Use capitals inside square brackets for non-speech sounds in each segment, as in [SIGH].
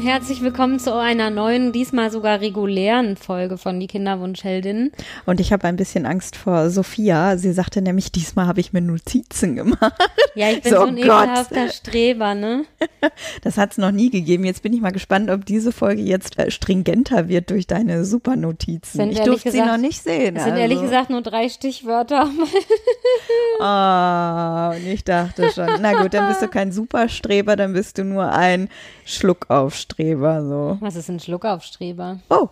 herzlich willkommen zu einer neuen, diesmal sogar regulären Folge von Die Kinderwunschheldin. Und ich habe ein bisschen Angst vor Sophia. Sie sagte nämlich, diesmal habe ich mir Notizen gemacht. Ja, ich bin so, so ein ekelhafter Streber, ne? [LAUGHS] Das hat es noch nie gegeben. Jetzt bin ich mal gespannt, ob diese Folge jetzt äh, stringenter wird durch deine Supernotizen. Sind ich durfte sie noch nicht sehen. Es sind also. ehrlich gesagt nur drei Stichwörter. [LAUGHS] Ah, oh, und ich dachte schon, na gut, dann bist du kein Superstreber, dann bist du nur ein Schluckaufstreber. So. Was ist ein Schluckaufstreber? Oh.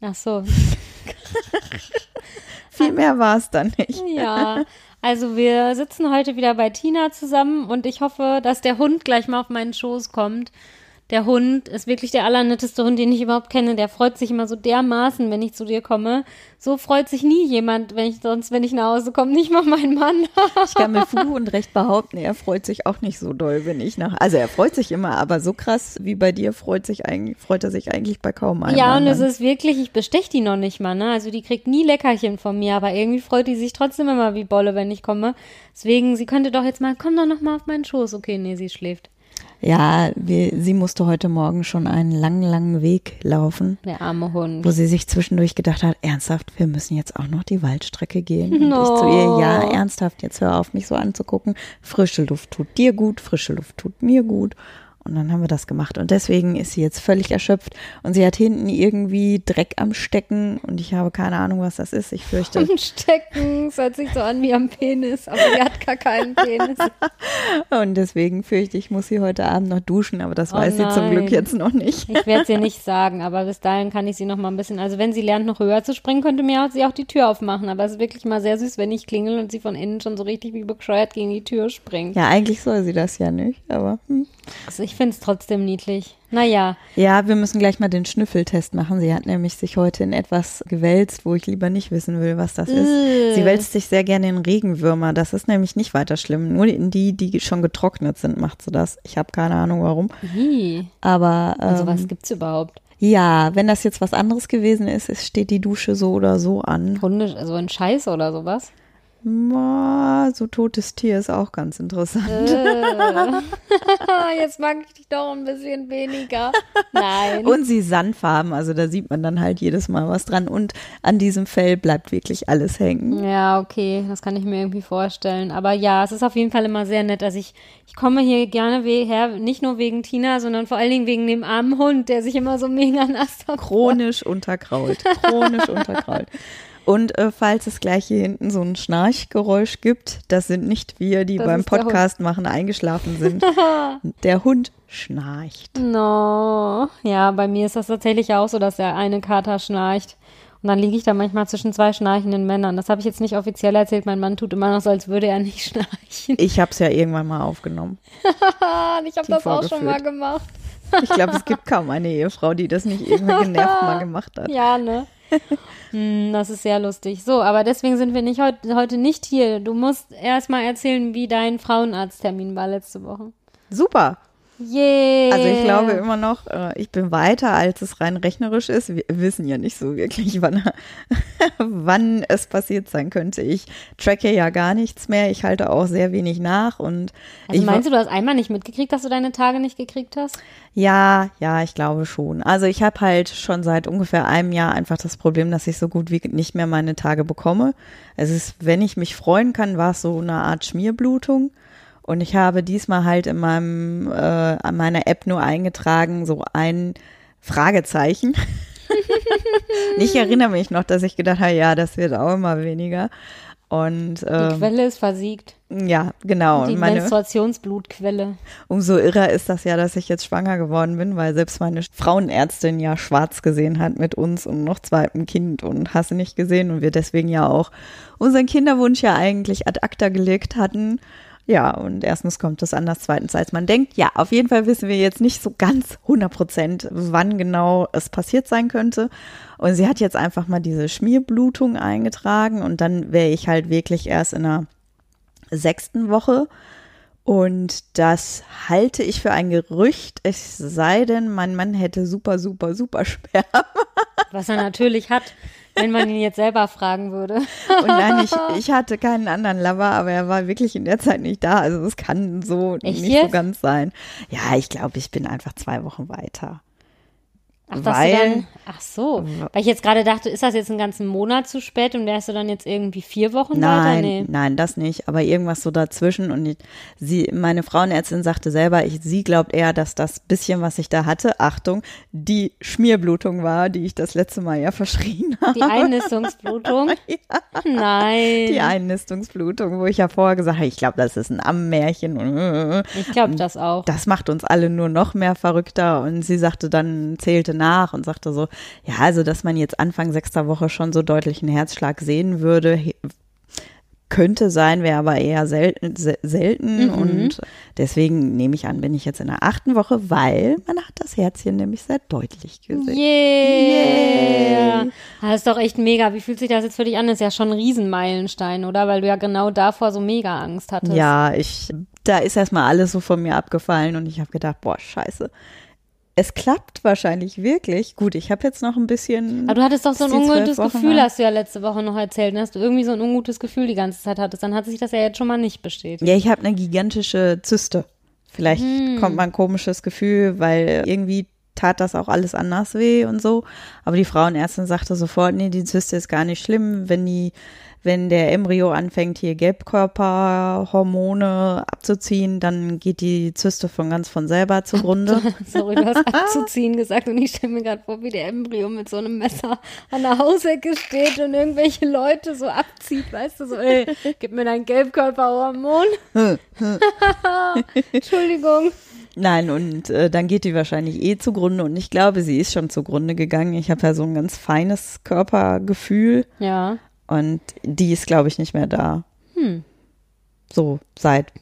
Ach so. [LAUGHS] Viel mehr war es dann nicht. Ja, also wir sitzen heute wieder bei Tina zusammen und ich hoffe, dass der Hund gleich mal auf meinen Schoß kommt der Hund ist wirklich der allernetteste Hund, den ich überhaupt kenne. Der freut sich immer so dermaßen, wenn ich zu dir komme. So freut sich nie jemand, wenn ich sonst, wenn ich nach Hause komme, nicht mal mein Mann. ich kann mit [LAUGHS] Fug und Recht behaupten, er freut sich auch nicht so doll, wenn ich nach. Also er freut sich immer, aber so krass wie bei dir freut sich eigentlich, freut er sich eigentlich bei kaum einem. Ja, und es ist wirklich, ich bestech die noch nicht mal, ne? Also die kriegt nie Leckerchen von mir, aber irgendwie freut die sich trotzdem immer wie Bolle, wenn ich komme. Deswegen, sie könnte doch jetzt mal, komm doch noch mal auf meinen Schoß. Okay, nee, sie schläft. Ja, wir, sie musste heute Morgen schon einen langen, langen Weg laufen. Der arme Hund. Wo sie sich zwischendurch gedacht hat, ernsthaft, wir müssen jetzt auch noch die Waldstrecke gehen. Und no. ich zu ihr, ja, ernsthaft, jetzt hör auf, mich so anzugucken. Frische Luft tut dir gut, frische Luft tut mir gut. Und dann haben wir das gemacht. Und deswegen ist sie jetzt völlig erschöpft. Und sie hat hinten irgendwie Dreck am Stecken. Und ich habe keine Ahnung, was das ist. Ich fürchte. Am Stecken. Es hört sich so an wie am Penis. Aber sie hat gar keinen Penis. [LAUGHS] und deswegen fürchte ich, muss sie heute Abend noch duschen. Aber das oh weiß nein. sie zum Glück jetzt noch nicht. ich werde es ihr nicht [LAUGHS] sagen. Aber bis dahin kann ich sie noch mal ein bisschen. Also wenn sie lernt, noch höher zu springen, könnte mir sie auch die Tür aufmachen. Aber es ist wirklich mal sehr süß, wenn ich klingel und sie von innen schon so richtig wie bescheuert gegen die Tür springt. Ja, eigentlich soll sie das ja nicht. Aber. Hm. Also ich finde es trotzdem niedlich. Naja. Ja, wir müssen gleich mal den Schnüffeltest machen. Sie hat nämlich sich heute in etwas gewälzt, wo ich lieber nicht wissen will, was das ist. Sie wälzt sich sehr gerne in Regenwürmer. Das ist nämlich nicht weiter schlimm. Nur in die, die schon getrocknet sind, macht sie das. Ich habe keine Ahnung warum. Wie? Aber. Ähm, also was gibt's überhaupt? Ja, wenn das jetzt was anderes gewesen ist, es steht die Dusche so oder so an. Hunde, also ein Scheiß oder sowas? So totes Tier ist auch ganz interessant. Äh. [LAUGHS] Jetzt mag ich dich doch ein bisschen weniger. Nein. Und sie Sandfarben, also da sieht man dann halt jedes Mal was dran. Und an diesem Fell bleibt wirklich alles hängen. Ja, okay, das kann ich mir irgendwie vorstellen. Aber ja, es ist auf jeden Fall immer sehr nett. Also ich, ich komme hier gerne her, nicht nur wegen Tina, sondern vor allen Dingen wegen dem armen Hund, der sich immer so mega nass [LAUGHS] Chronisch unterkrault. Chronisch [LAUGHS] unterkrault. Und äh, falls es gleich hier hinten so ein Schnarchgeräusch gibt, das sind nicht wir, die das beim Podcast machen eingeschlafen sind. [LAUGHS] der Hund schnarcht. No. Ja, bei mir ist das tatsächlich auch so, dass der eine Kater schnarcht. Und dann liege ich da manchmal zwischen zwei schnarchenden Männern. Das habe ich jetzt nicht offiziell erzählt. Mein Mann tut immer noch so, als würde er nicht [LAUGHS] schnarchen. Ich habe es ja irgendwann mal aufgenommen. [LAUGHS] ich habe das auch schon mal gemacht. ich glaube, es gibt kaum eine Ehefrau, die das nicht irgendwie genervt mal gemacht hat. Ja, ne? [LAUGHS] hm, das ist sehr lustig. So, aber deswegen sind wir nicht heut, heute nicht hier. Du musst erst mal erzählen, wie dein Frauenarzttermin war letzte Woche. Super. Yeah. Also ich glaube immer noch, äh, ich bin weiter, als es rein rechnerisch ist. Wir wissen ja nicht so wirklich, [LAUGHS] wann, wann es passiert sein könnte. Ich tracke ja gar nichts mehr. Ich halte auch sehr wenig nach. Und also meinst du, du hast einmal nicht mitgekriegt, dass du deine Tage nicht gekriegt hast? Ja, ja, ich glaube schon. Also ich habe halt schon seit ungefähr einem Jahr einfach das Problem, dass ich so gut wie nicht mehr meine Tage bekomme. Es ist, wenn ich mich freuen kann, war es so eine Art Schmierblutung. Und ich habe diesmal halt in meinem, äh, an meiner App nur eingetragen, so ein Fragezeichen. [LAUGHS] ich erinnere mich noch, dass ich gedacht habe, ja, das wird auch immer weniger. Und, ähm, die Quelle ist versiegt. Ja, genau. Die meine, Menstruationsblutquelle. Umso irrer ist das ja, dass ich jetzt schwanger geworden bin, weil selbst meine Frauenärztin ja schwarz gesehen hat mit uns und noch zweitem Kind und hast nicht gesehen und wir deswegen ja auch unseren Kinderwunsch ja eigentlich ad acta gelegt hatten. Ja, und erstens kommt es anders, zweitens als man denkt. Ja, auf jeden Fall wissen wir jetzt nicht so ganz 100 Prozent, wann genau es passiert sein könnte. Und sie hat jetzt einfach mal diese Schmierblutung eingetragen und dann wäre ich halt wirklich erst in der sechsten Woche. Und das halte ich für ein Gerücht, es sei denn, mein Mann hätte super, super, super Sperma. Was er natürlich hat, wenn man ihn jetzt selber fragen würde. Und nein, ich, [LAUGHS] ich hatte keinen anderen Lover, aber er war wirklich in der Zeit nicht da. Also es kann so Echt nicht jetzt? so ganz sein. Ja, ich glaube, ich bin einfach zwei Wochen weiter. Ach, Weil- dann, ach so, weil ich jetzt gerade dachte, ist das jetzt einen ganzen Monat zu spät und wärst du dann jetzt irgendwie vier Wochen weiter? Nein, Nee. nein, das nicht. Aber irgendwas so dazwischen. Und ich, sie, meine Frauenärztin sagte selber, ich, sie glaubt eher, dass das bisschen, was ich da hatte, Achtung, die Schmierblutung war, die ich das letzte Mal ja verschrien habe. Die Einnistungsblutung? [LAUGHS] Nein. Die Einnistungsblutung, wo ich ja vorher gesagt habe, ich glaube, das ist ein Ammärchen. Und, äh, Ich glaube das auch. das macht uns alle nur noch mehr verrückter. Und sie sagte dann, zählte nach und sagte so, ja, also, dass man jetzt Anfang sechster Woche schon so deutlichen Herzschlag sehen würde, könnte sein, wäre aber eher selten, se selten. Mhm. Und deswegen nehme ich an, bin ich jetzt in der achten Woche, weil man hat das Herzchen nämlich sehr deutlich gesehen. Yeah. Yay. Das ist doch echt mega. Wie fühlt sich das jetzt für dich an? Das ist ja schon ein Riesenmeilenstein, oder? Weil du ja genau davor so mega Angst hattest. Ja, ich, da ist erstmal alles so von mir abgefallen und ich habe gedacht, boah, scheiße. Es klappt wahrscheinlich wirklich. Gut, ich habe jetzt noch ein bisschen. Aber du hattest doch so ein ungutes Wochen Gefühl, lang. hast du ja letzte Woche noch erzählt, ne? dass du irgendwie so ein ungutes Gefühl die ganze Zeit hattest. Dann hat sich das ja jetzt schon mal nicht bestätigt. Ja, ich habe eine gigantische Zyste. Vielleicht Hm. kommt mal ein komisches Gefühl, weil irgendwie tat das auch alles anders weh und so. Aber die Frauenärztin sagte sofort, nee, die Zyste ist gar nicht schlimm, wenn die, wenn der Embryo anfängt, hier Gelbkörperhormone abzuziehen, dann geht die Zyste von ganz von selber zugrunde. [LAUGHS] Sorry, du hast [LAUGHS] abzuziehen gesagt und ich stelle mir gerade vor, wie der Embryo mit so einem Messer an der Hausecke steht und irgendwelche Leute so abzieht, weißt du, so, ey, gib mir dein Gelbkörperhormon. [LAUGHS] Entschuldigung. Nein, und äh, dann geht die wahrscheinlich eh zugrunde und ich glaube, sie ist schon zugrunde gegangen. Ich habe ja so ein ganz feines Körpergefühl Ja. und die ist, glaube ich, nicht mehr da. So seit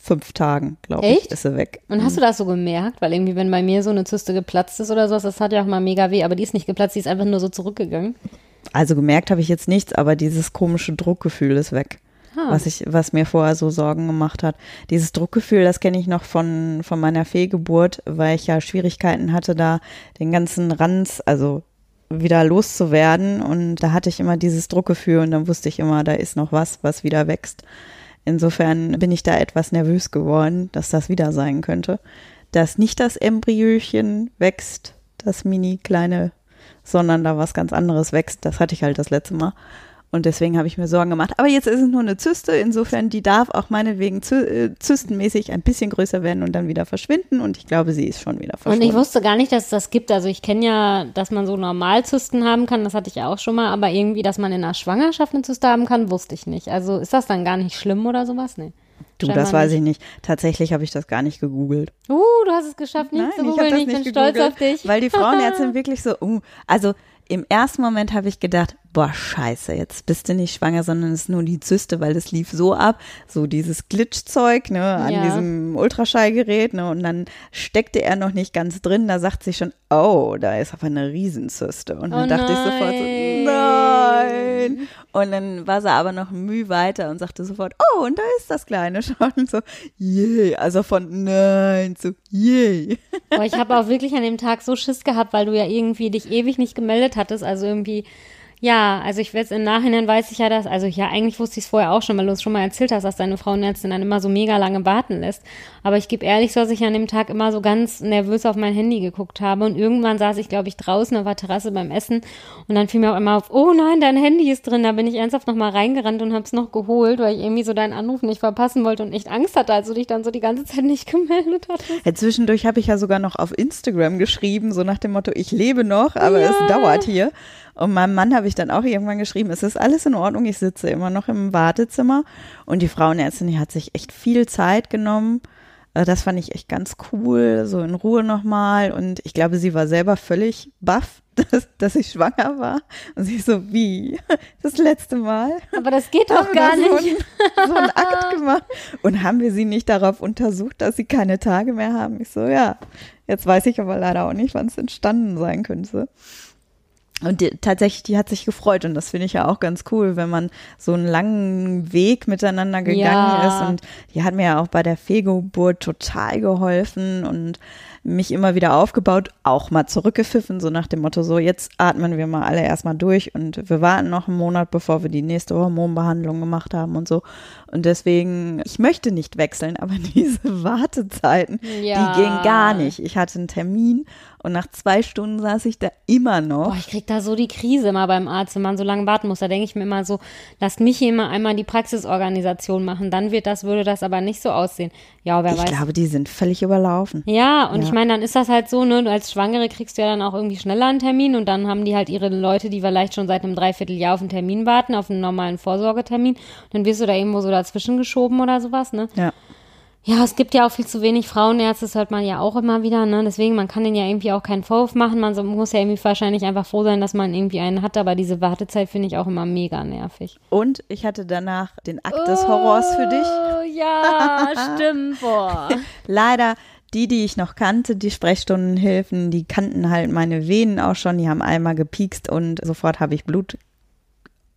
fünf Tagen, glaube ich, Echt? ist sie weg. Und hast du das so gemerkt? Weil irgendwie, wenn bei mir so eine Zyste geplatzt ist oder sowas, das hat ja auch mal mega weh, aber die ist nicht geplatzt, die ist einfach nur so zurückgegangen. Also gemerkt habe ich jetzt nichts, aber dieses komische Druckgefühl ist weg. Ah. Was ich, was mir vorher so Sorgen gemacht hat. Dieses Druckgefühl, das kenne ich noch von, von meiner Fehlgeburt, weil ich ja Schwierigkeiten hatte, da den ganzen Ranz, also wieder loszuwerden. Und da hatte ich immer dieses Druckgefühl und dann wusste ich immer, da ist noch was, was wieder wächst. Insofern bin ich da etwas nervös geworden, dass das wieder sein könnte. Dass nicht das Embryöchen wächst, das mini kleine, sondern da was ganz anderes wächst. Das hatte ich halt das letzte Mal. Und deswegen habe ich mir Sorgen gemacht. Aber jetzt ist es nur eine Zyste. Insofern, die darf auch meinetwegen zy äh, zystenmäßig ein bisschen größer werden und dann wieder verschwinden. Und ich glaube, sie ist schon wieder Und verschwunden. ich wusste gar nicht, dass es das gibt. Also ich kenne ja, dass man so Normalzysten haben kann, das hatte ich ja auch schon mal, aber irgendwie, dass man in einer Schwangerschaft eine Zyste haben kann, wusste ich nicht. Also ist das dann gar nicht schlimm oder sowas? Nee. du, scheinbar das weiß ich nicht. Tatsächlich habe ich das gar nicht gegoogelt. Uh, du hast es geschafft, nicht zu ich hab googeln. das Ich bin nicht stolz auf dich. Weil die Frauenärztin [LAUGHS] wirklich so, uh, also im ersten Moment habe ich gedacht, boah, scheiße, jetzt bist du nicht schwanger, sondern es ist nur die Zyste, weil das lief so ab, so dieses Glitchzeug, ne, an Ja. diesem Ultraschallgerät, ne, und dann steckte er noch nicht ganz drin, da sagt sie schon, oh, da ist aber eine Riesenzyste. Und dann Oh dachte ich sofort so, nein. Und dann war sie aber noch Mühe weiter und sagte sofort, oh, und da ist das Kleine schon. Und so, yay, also von nein zu yay. Aber ich habe auch wirklich an dem Tag so Schiss gehabt, weil du ja irgendwie dich ewig nicht gemeldet hattest. Also irgendwie, ja, also ich weiß, im Nachhinein weiß ich ja, dass, also ja, eigentlich wusste ich es vorher auch schon, weil du es schon mal erzählt hast, dass deine Frauenärztin dann immer so mega lange warten lässt. Aber ich gebe ehrlich so, dass ich an dem Tag immer so ganz nervös auf mein Handy geguckt habe. Und irgendwann saß ich, glaube ich, draußen auf der Terrasse beim Essen. Und dann fiel mir auch immer auf, oh nein, dein Handy ist drin. Da bin ich ernsthaft nochmal reingerannt und habe es noch geholt, weil ich irgendwie so deinen Anruf nicht verpassen wollte und echt Angst hatte, als du dich dann so die ganze Zeit nicht [LAUGHS] gemeldet hattest. Ja, zwischendurch habe ich ja sogar noch auf Instagram geschrieben, so nach dem Motto, ich lebe noch, aber es dauert hier. Und meinem Mann habe ich dann auch irgendwann geschrieben, es ist alles in Ordnung, ich sitze immer noch im Wartezimmer. Und die Frauenärztin, die hat sich echt viel Zeit genommen. Äh, Das fand ich echt ganz cool, so in Ruhe nochmal. Und ich glaube, sie war selber völlig baff, [LAUGHS] dass, dass ich schwanger war. Und sie so, wie? [LAUGHS] Das letzte Mal? Aber das geht doch gar da so nicht. einen, so einen Akt gemacht. Und haben wir sie nicht darauf untersucht, dass sie keine Tage mehr haben? Ich so, ja. Jetzt weiß ich aber leider auch nicht, wann es entstanden sein könnte. Und die, tatsächlich, die hat sich gefreut und das finde ich ja auch ganz cool, wenn man so einen langen Weg miteinander gegangen Ja. ist. Und die hat mir ja auch bei der Fehlgeburt total geholfen und mich immer wieder aufgebaut, auch mal zurückgepfiffen, so nach dem Motto, so jetzt atmen wir mal alle erstmal durch und wir warten noch einen Monat, bevor wir die nächste Hormonbehandlung gemacht haben und so. Und deswegen, ich möchte nicht wechseln, [LAUGHS] aber diese Wartezeiten, Ja. die gehen gar nicht. Ich hatte einen Termin und nach zwei Stunden saß ich da immer noch. Boah, ich krieg da so die Krise immer beim Arzt, wenn man so lange warten muss. Da denke ich mir immer so, lasst mich hier immer einmal die Praxisorganisation machen. Dann wird das, würde das aber nicht so aussehen. Ja, wer Ich weiß. glaube, die sind völlig überlaufen. Ja, und Ja. ich meine, dann ist das halt so, ne, du als Schwangere kriegst du ja dann auch irgendwie schneller einen Termin und dann haben die halt ihre Leute, die vielleicht schon seit einem Dreivierteljahr auf einen Termin warten, auf einen normalen Vorsorgetermin. Dann wirst du da irgendwo so dazwischen geschoben oder sowas, ne? Ja. Ja, es gibt ja auch viel zu wenig Frauenärzte, das hört man ja auch immer wieder, ne? Deswegen, man kann denen ja irgendwie auch keinen Vorwurf machen. Man so, muss ja irgendwie wahrscheinlich einfach froh sein, dass man irgendwie einen hat, aber diese Wartezeit finde ich auch immer mega nervig. Und ich hatte danach den Akt des Horrors für dich. Oh, ja, [LAUGHS] stimmt, boah. Leider, die, die ich noch kannte, die Sprechstundenhilfen, die kannten halt meine Venen auch schon. Die haben einmal gepiekst und sofort habe ich Blut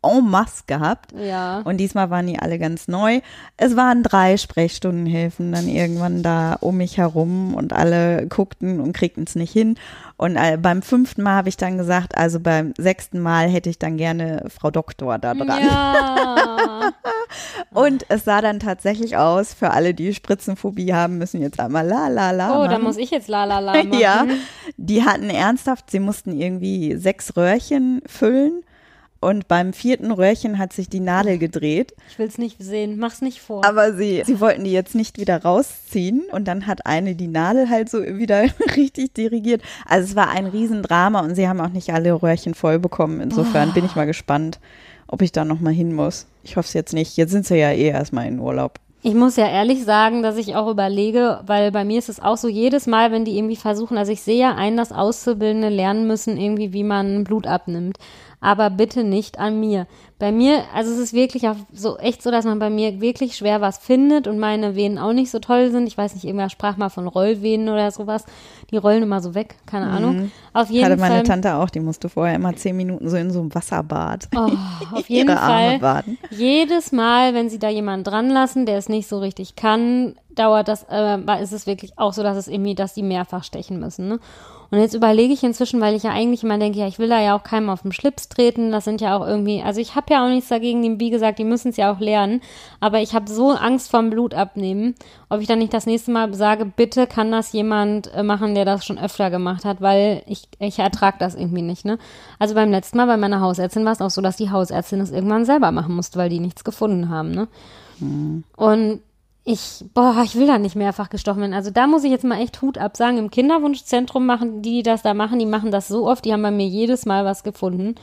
en masse gehabt. Ja. Und diesmal waren die alle ganz neu. Es waren drei Sprechstundenhilfen dann irgendwann da um mich herum und alle guckten und kriegten es nicht hin. Und äh, beim fünften Mal habe ich dann gesagt, also beim sechsten Mal hätte ich dann gerne Frau Doktor da dran. Ja. [LAUGHS] [LAUGHS] Und es sah dann tatsächlich aus, für alle, die Spritzenphobie haben, müssen jetzt einmal la la la. Oh, da machen. muss ich jetzt la la la [LAUGHS] machen. Ja, die hatten ernsthaft, sie mussten irgendwie sechs Röhrchen füllen. Und beim vierten Röhrchen hat sich die Nadel gedreht. Ich will's nicht sehen. Mach's nicht vor. Aber sie, sie wollten die jetzt nicht wieder rausziehen. Und dann hat eine die Nadel halt so wieder [LAUGHS] richtig dirigiert. Also es war ein Riesendrama und sie haben auch nicht alle Röhrchen voll bekommen. Insofern bin ich mal gespannt, ob ich da nochmal hin muss. Ich hoffe es jetzt nicht. Jetzt sind sie ja eh erstmal in Urlaub. Ich muss ja ehrlich sagen, dass ich auch überlege, weil bei mir ist es auch so, jedes Mal, wenn die irgendwie versuchen, also ich sehe ja ein, dass Auszubildende lernen müssen, irgendwie, wie man Blut abnimmt. Aber bitte nicht an mir. Bei mir, also es ist wirklich auch so echt so, dass man bei mir wirklich schwer was findet und meine Venen auch nicht so toll sind. Ich weiß nicht, irgendwer sprach mal von Rollvenen oder sowas. Die rollen immer so weg, keine Ahnung. Auf jeden Hatte meine Fall. Tante auch, die musste vorher immer zehn Minuten so in so einem Wasserbad Oh, auf [LAUGHS] jeden Fall. baden. Jedes Mal, wenn sie da jemanden dran lassen, der es nicht so richtig kann, dauert das, äh, ist es wirklich auch so, dass es irgendwie, dass die mehrfach stechen müssen. Ne? Und jetzt überlege ich inzwischen, weil ich ja eigentlich immer denke, ja, ich will da ja auch keinem auf den Schlips treten. Das sind ja auch irgendwie, also ich habe ja auch nichts dagegen, die, wie gesagt, die müssen es ja auch lernen. Aber ich habe so Angst vorm Blut abnehmen, ob ich dann nicht das nächste Mal sage, bitte kann das jemand äh, machen, der das schon öfter gemacht hat, weil ich, ich ertrage das irgendwie nicht. Ne? Also beim letzten Mal bei meiner Hausärztin war es auch so, dass die Hausärztin das irgendwann selber machen musste, weil die nichts gefunden haben. Ne? Und ich, boah, ich will da nicht mehrfach gestochen werden. Also da muss ich jetzt mal echt Hut absagen. Im Kinderwunschzentrum machen die, die das da machen, die machen das so oft, die haben bei mir jedes Mal was gefunden.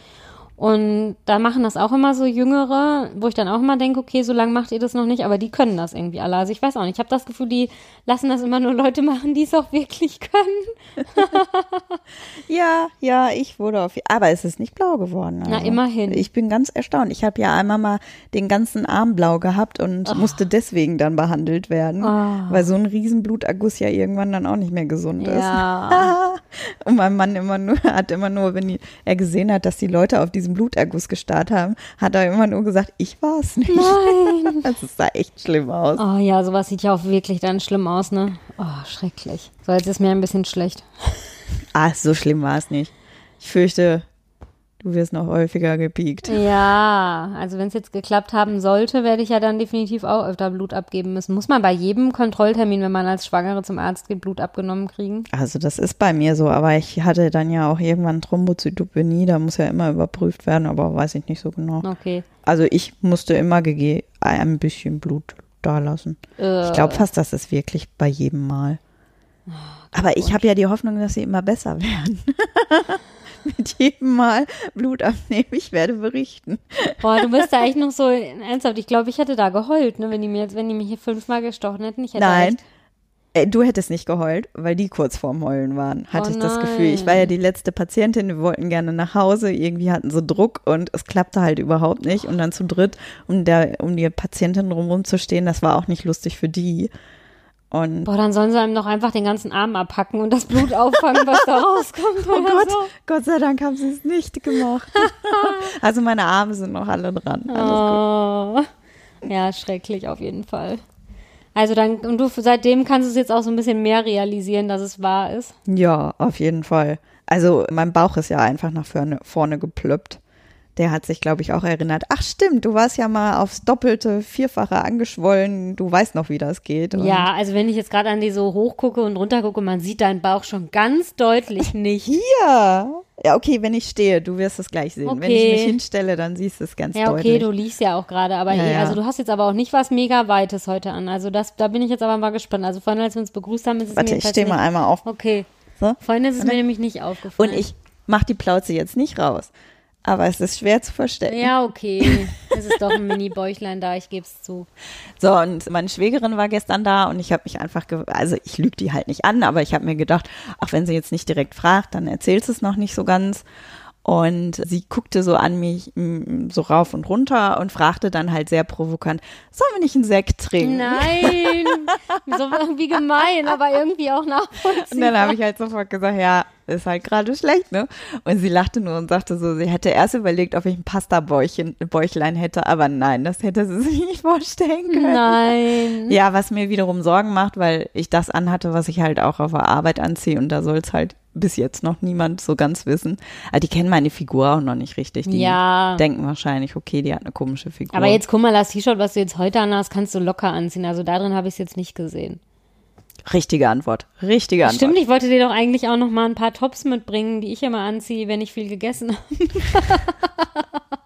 Und da machen das auch immer so Jüngere, wo ich dann auch immer denke, okay, so lange macht ihr das noch nicht, aber die können das irgendwie alle. Also ich weiß auch nicht, ich habe das Gefühl, die lassen das immer nur Leute machen, die es auch wirklich können. [LAUGHS] Ja, ja, ich wurde auf. Aber es ist nicht blau geworden. Na, also. immerhin. Ich bin ganz erstaunt. Ich habe ja einmal mal den ganzen Arm blau gehabt und musste deswegen dann behandelt werden, weil so ein riesen Bluterguss ja irgendwann dann auch nicht mehr gesund ist. Ja. [LAUGHS] Und mein Mann immer nur, hat immer nur, wenn er gesehen hat, dass die Leute auf diesen Bluterguss gestarrt haben, hat er immer nur gesagt, ich war es nicht. Nein. [LAUGHS] Das sah echt schlimm aus. Oh ja, sowas sieht ja auch wirklich dann schlimm aus, ne? Oh, schrecklich. So, jetzt ist mir ein bisschen schlecht. Ah, so schlimm war es nicht. Ich fürchte, du wirst noch häufiger gepiekt. Ja, also wenn es jetzt geklappt haben sollte, werde ich ja dann definitiv auch öfter Blut abgeben müssen. Muss man bei jedem Kontrolltermin, wenn man als Schwangere zum Arzt geht, Blut abgenommen kriegen? Also das ist bei mir so, aber ich hatte dann ja auch irgendwann Thrombozytopenie, da muss ja immer überprüft werden, aber weiß ich nicht so genau. Okay. Also ich musste immer ein bisschen Blut da lassen. Äh, Ich glaube fast, das ist wirklich bei jedem Mal. Aber ich habe ja die Hoffnung, dass sie immer besser [LAUGHS] werden. [LAUGHS] Mit jedem Mal Blut abnehmen, ich werde berichten. boah, du bist da echt noch so ernsthaft. Ich glaube, ich hätte da geheult, ne, wenn die mir jetzt, wenn die mich hier fünfmal gestochen hätten. Ich hätte Nein. Äh, Du hättest nicht geheult, weil die kurz vorm Heulen waren, hatte Oh ich das Gefühl. Ich war ja die letzte Patientin, wir wollten gerne nach Hause, irgendwie hatten sie Druck und es klappte halt überhaupt nicht. Und dann zu dritt, um, der, um die Patientin drumherum zu stehen, das war auch nicht lustig für die. Und Boah, dann sollen sie einem doch einfach den ganzen Arm abhacken und das Blut auffangen, was da [LAUGHS] rauskommt oh Gott, so. Gott sei Dank haben sie es nicht gemacht. [LAUGHS] also meine Arme sind noch alle dran. Alles. Oh. Ja, schrecklich auf jeden Fall. Also dann, und du seitdem kannst du es jetzt auch so ein bisschen mehr realisieren, dass es wahr ist. Ja, auf jeden Fall. Also mein Bauch ist ja einfach nach vorne, vorne geplöppt. Der hat sich, glaube ich, auch erinnert. Ach stimmt, du warst ja mal aufs Doppelte, Vierfache angeschwollen. Du weißt noch, wie das geht. Und Ja, also wenn ich jetzt gerade an die so hochgucke und runtergucke, man sieht deinen Bauch schon ganz deutlich nicht. Hier. Ja, okay, wenn ich stehe, du wirst es gleich sehen. Wenn ich Okay. mich hinstelle, dann siehst du es ganz Ja, okay, deutlich. du liegst ja auch gerade, aber Ja, eh, also du hast jetzt aber auch nicht was mega Weites heute an. Also das, da bin ich jetzt aber mal gespannt. Also vorhin, als wir uns begrüßt haben, ist es Warte, mir ich stehe mal einmal auf. Okay. So. Vorhin ist es mir nämlich nicht aufgefallen. Und ich mache die Plauze jetzt nicht raus. Aber es ist schwer zu verstecken. Ja, okay. Es ist doch ein Mini-Bäuchlein da, ich gebe es zu. So, und meine Schwägerin war gestern da und ich habe mich einfach, also ich lüge die halt nicht an, aber ich habe mir gedacht, ach, wenn sie jetzt nicht direkt fragt, dann erzählt sie es noch nicht so ganz. Und sie guckte so an mich, mm, so rauf und runter und fragte dann halt sehr provokant, sollen wir nicht einen Sekt trinken? Nein, [LAUGHS] so irgendwie gemein, aber irgendwie auch Und dann nachvollziehbar. habe ich halt sofort gesagt, ja, ist halt gerade schlecht, ne? Und sie lachte nur und sagte so, sie hätte erst überlegt, ob ich ein Pasta-Bäuchchen, Bäuchlein hätte, aber nein, das hätte sie [LAUGHS] sich nicht vorstellen können. Nein. Ja, was mir wiederum Sorgen macht, weil ich das anhatte, was ich halt auch auf der Arbeit anziehe und da soll es halt bis jetzt noch niemand so ganz wissen. Aber die kennen meine Figur auch noch nicht richtig. Die Ja. denken wahrscheinlich, okay, die hat eine komische Figur. Aber jetzt guck mal, das T-Shirt, was du jetzt heute anhast, kannst du locker anziehen. Also darin habe ich es jetzt nicht gesehen. Richtige Antwort. Richtige Antwort. Stimmt, ich wollte dir doch eigentlich auch noch mal ein paar Tops mitbringen, die ich immer anziehe, wenn ich viel gegessen habe. [LAUGHS]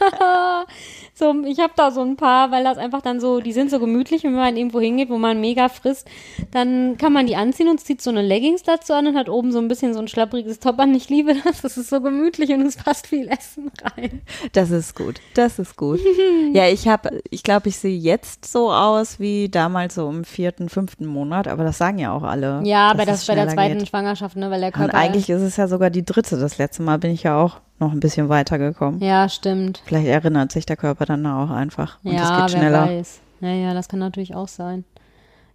[LAUGHS] so, ich habe da so ein paar, weil das einfach dann so, die sind so gemütlich, wenn man irgendwo hingeht, wo man mega frisst, dann kann man die anziehen und zieht so eine Leggings dazu an und hat oben so ein bisschen so ein schlappriges Top an. Ich liebe das, das ist so gemütlich und es passt viel Essen rein. Das ist gut. Das ist gut. [LAUGHS] ja, ich habe, ich glaube, ich sehe jetzt so aus wie damals so im vierten, fünften Monat, aber das sagen ja auch alle. Ja, bei, das, bei der zweiten geht. Schwangerschaft, ne, weil der Und Körper. eigentlich ist es ja sogar die dritte. Das letzte Mal bin ich ja auch noch ein bisschen weitergekommen. ja, stimmt. Vielleicht erinnert sich der Körper dann auch einfach. Und es ja, geht wer schneller. weiß. Ja, ja, das kann natürlich auch sein.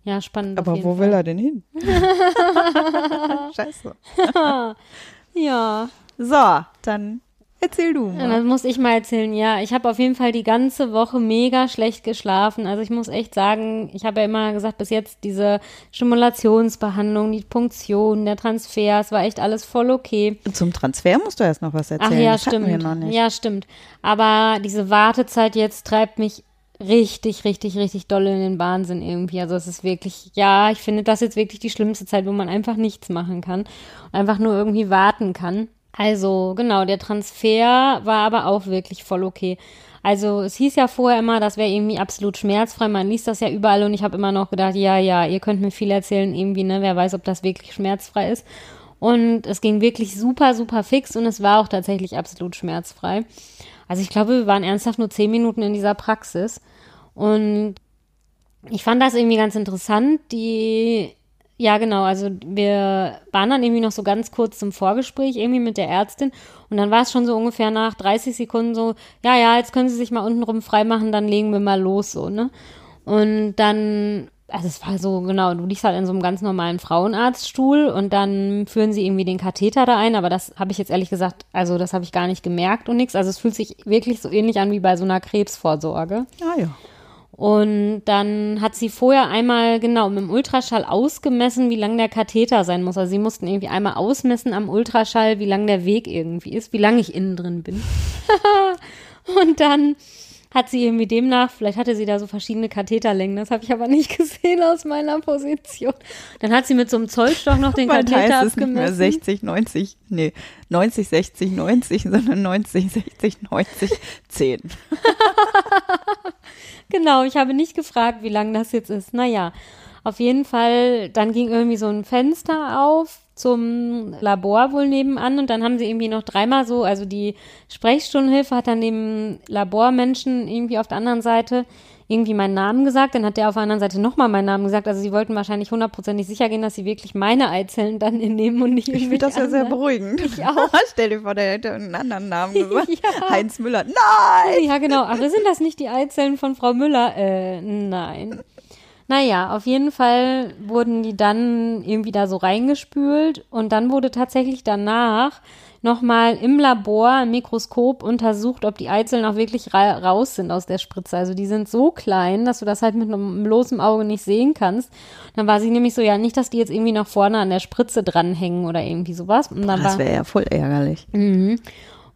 Ja, spannend. auf Aber jeden wo Fall. will er denn hin? [LAUGHS] Scheiße. [LAUGHS] Ja, So, dann erzähl du mal. das muss ich mal erzählen. Ja, ich habe auf jeden Fall die ganze Woche mega schlecht geschlafen. Also ich muss echt sagen, ich habe ja immer gesagt, bis jetzt diese Stimulationsbehandlung, die Punktion, der Transfer, es war echt alles voll okay. Zum Transfer musst du erst noch was erzählen. Ach ja, das stimmt. Ja, stimmt. Aber diese Wartezeit jetzt treibt mich richtig, richtig, richtig doll in den Wahnsinn irgendwie. Also es ist wirklich, ja, ich finde das jetzt wirklich die schlimmste Zeit, wo man einfach nichts machen kann und einfach nur irgendwie warten kann. Also genau, der Transfer war aber auch wirklich voll okay. Also es hieß ja vorher immer, das wäre irgendwie absolut schmerzfrei. Man liest das ja überall und ich habe immer noch gedacht, ja, ja, ihr könnt mir viel erzählen, irgendwie, ne? Wer weiß, ob das wirklich schmerzfrei ist. Und es ging wirklich super, super fix und es war auch tatsächlich absolut schmerzfrei. Also ich glaube, wir waren ernsthaft nur zehn Minuten in dieser Praxis. Und ich fand das irgendwie ganz interessant. Die, ja genau, also wir waren dann irgendwie noch so ganz kurz zum Vorgespräch irgendwie mit der Ärztin. Und dann war es schon so ungefähr nach 30 Sekunden so, ja, ja, jetzt können Sie sich mal untenrum freimachen, dann legen wir mal los, so, ne? Und dann, also es war so, genau, du liegst halt in so einem ganz normalen Frauenarztstuhl und dann führen sie irgendwie den Katheter da ein, aber das habe ich jetzt ehrlich gesagt, also das habe ich gar nicht gemerkt und nichts. Also es fühlt sich wirklich so ähnlich an wie bei so einer Krebsvorsorge. Ah ja. Und dann hat sie vorher einmal genau mit dem Ultraschall ausgemessen, wie lang der Katheter sein muss. Also sie mussten irgendwie einmal ausmessen am Ultraschall, wie lang der Weg irgendwie ist, wie lange ich innen drin bin. [LAUGHS] und dann hat sie irgendwie demnach, vielleicht hatte sie da so verschiedene Katheterlängen, das habe ich aber nicht [LAUGHS] gesehen aus meiner Position. Dann hat sie mit so einem Zollstock noch den Katheter heißt es nicht mehr abgemessen. 60, 90, nee, 90, 60, 90, sondern 90, 60, 90, 10. Genau, ich habe nicht gefragt, wie lang das jetzt ist. Naja, auf jeden Fall, dann ging irgendwie so ein Fenster auf zum Labor wohl nebenan und dann haben sie irgendwie noch dreimal so, also die Sprechstundenhilfe hat dann dem Labormenschen irgendwie auf der anderen Seite irgendwie meinen Namen gesagt, dann hat der auf der anderen Seite nochmal meinen Namen gesagt. Also sie wollten wahrscheinlich hundertprozentig sicher gehen, dass sie wirklich meine Eizellen dann entnehmen und nicht Ich finde das ja sehr beruhigend. Ich auch. [LAUGHS] Stell dir vor, der hätte einen anderen Namen [LAUGHS] gesagt. Ja. Heinz Müller. Nein! Ja, genau. Aber sind das nicht die Eizellen von Frau Müller? Äh, nein. Naja, auf jeden Fall wurden die dann irgendwie da so reingespült und dann wurde tatsächlich danach nochmal im Labor im Mikroskop untersucht, ob die Eizellen auch wirklich ra raus sind aus der Spritze. Also die sind so klein, dass du das halt mit einem bloßen Auge nicht sehen kannst. dann war sie nämlich so, ja, nicht, dass die jetzt irgendwie noch vorne an der Spritze dranhängen oder irgendwie sowas. Und dann das wäre ja voll ärgerlich. Mhm.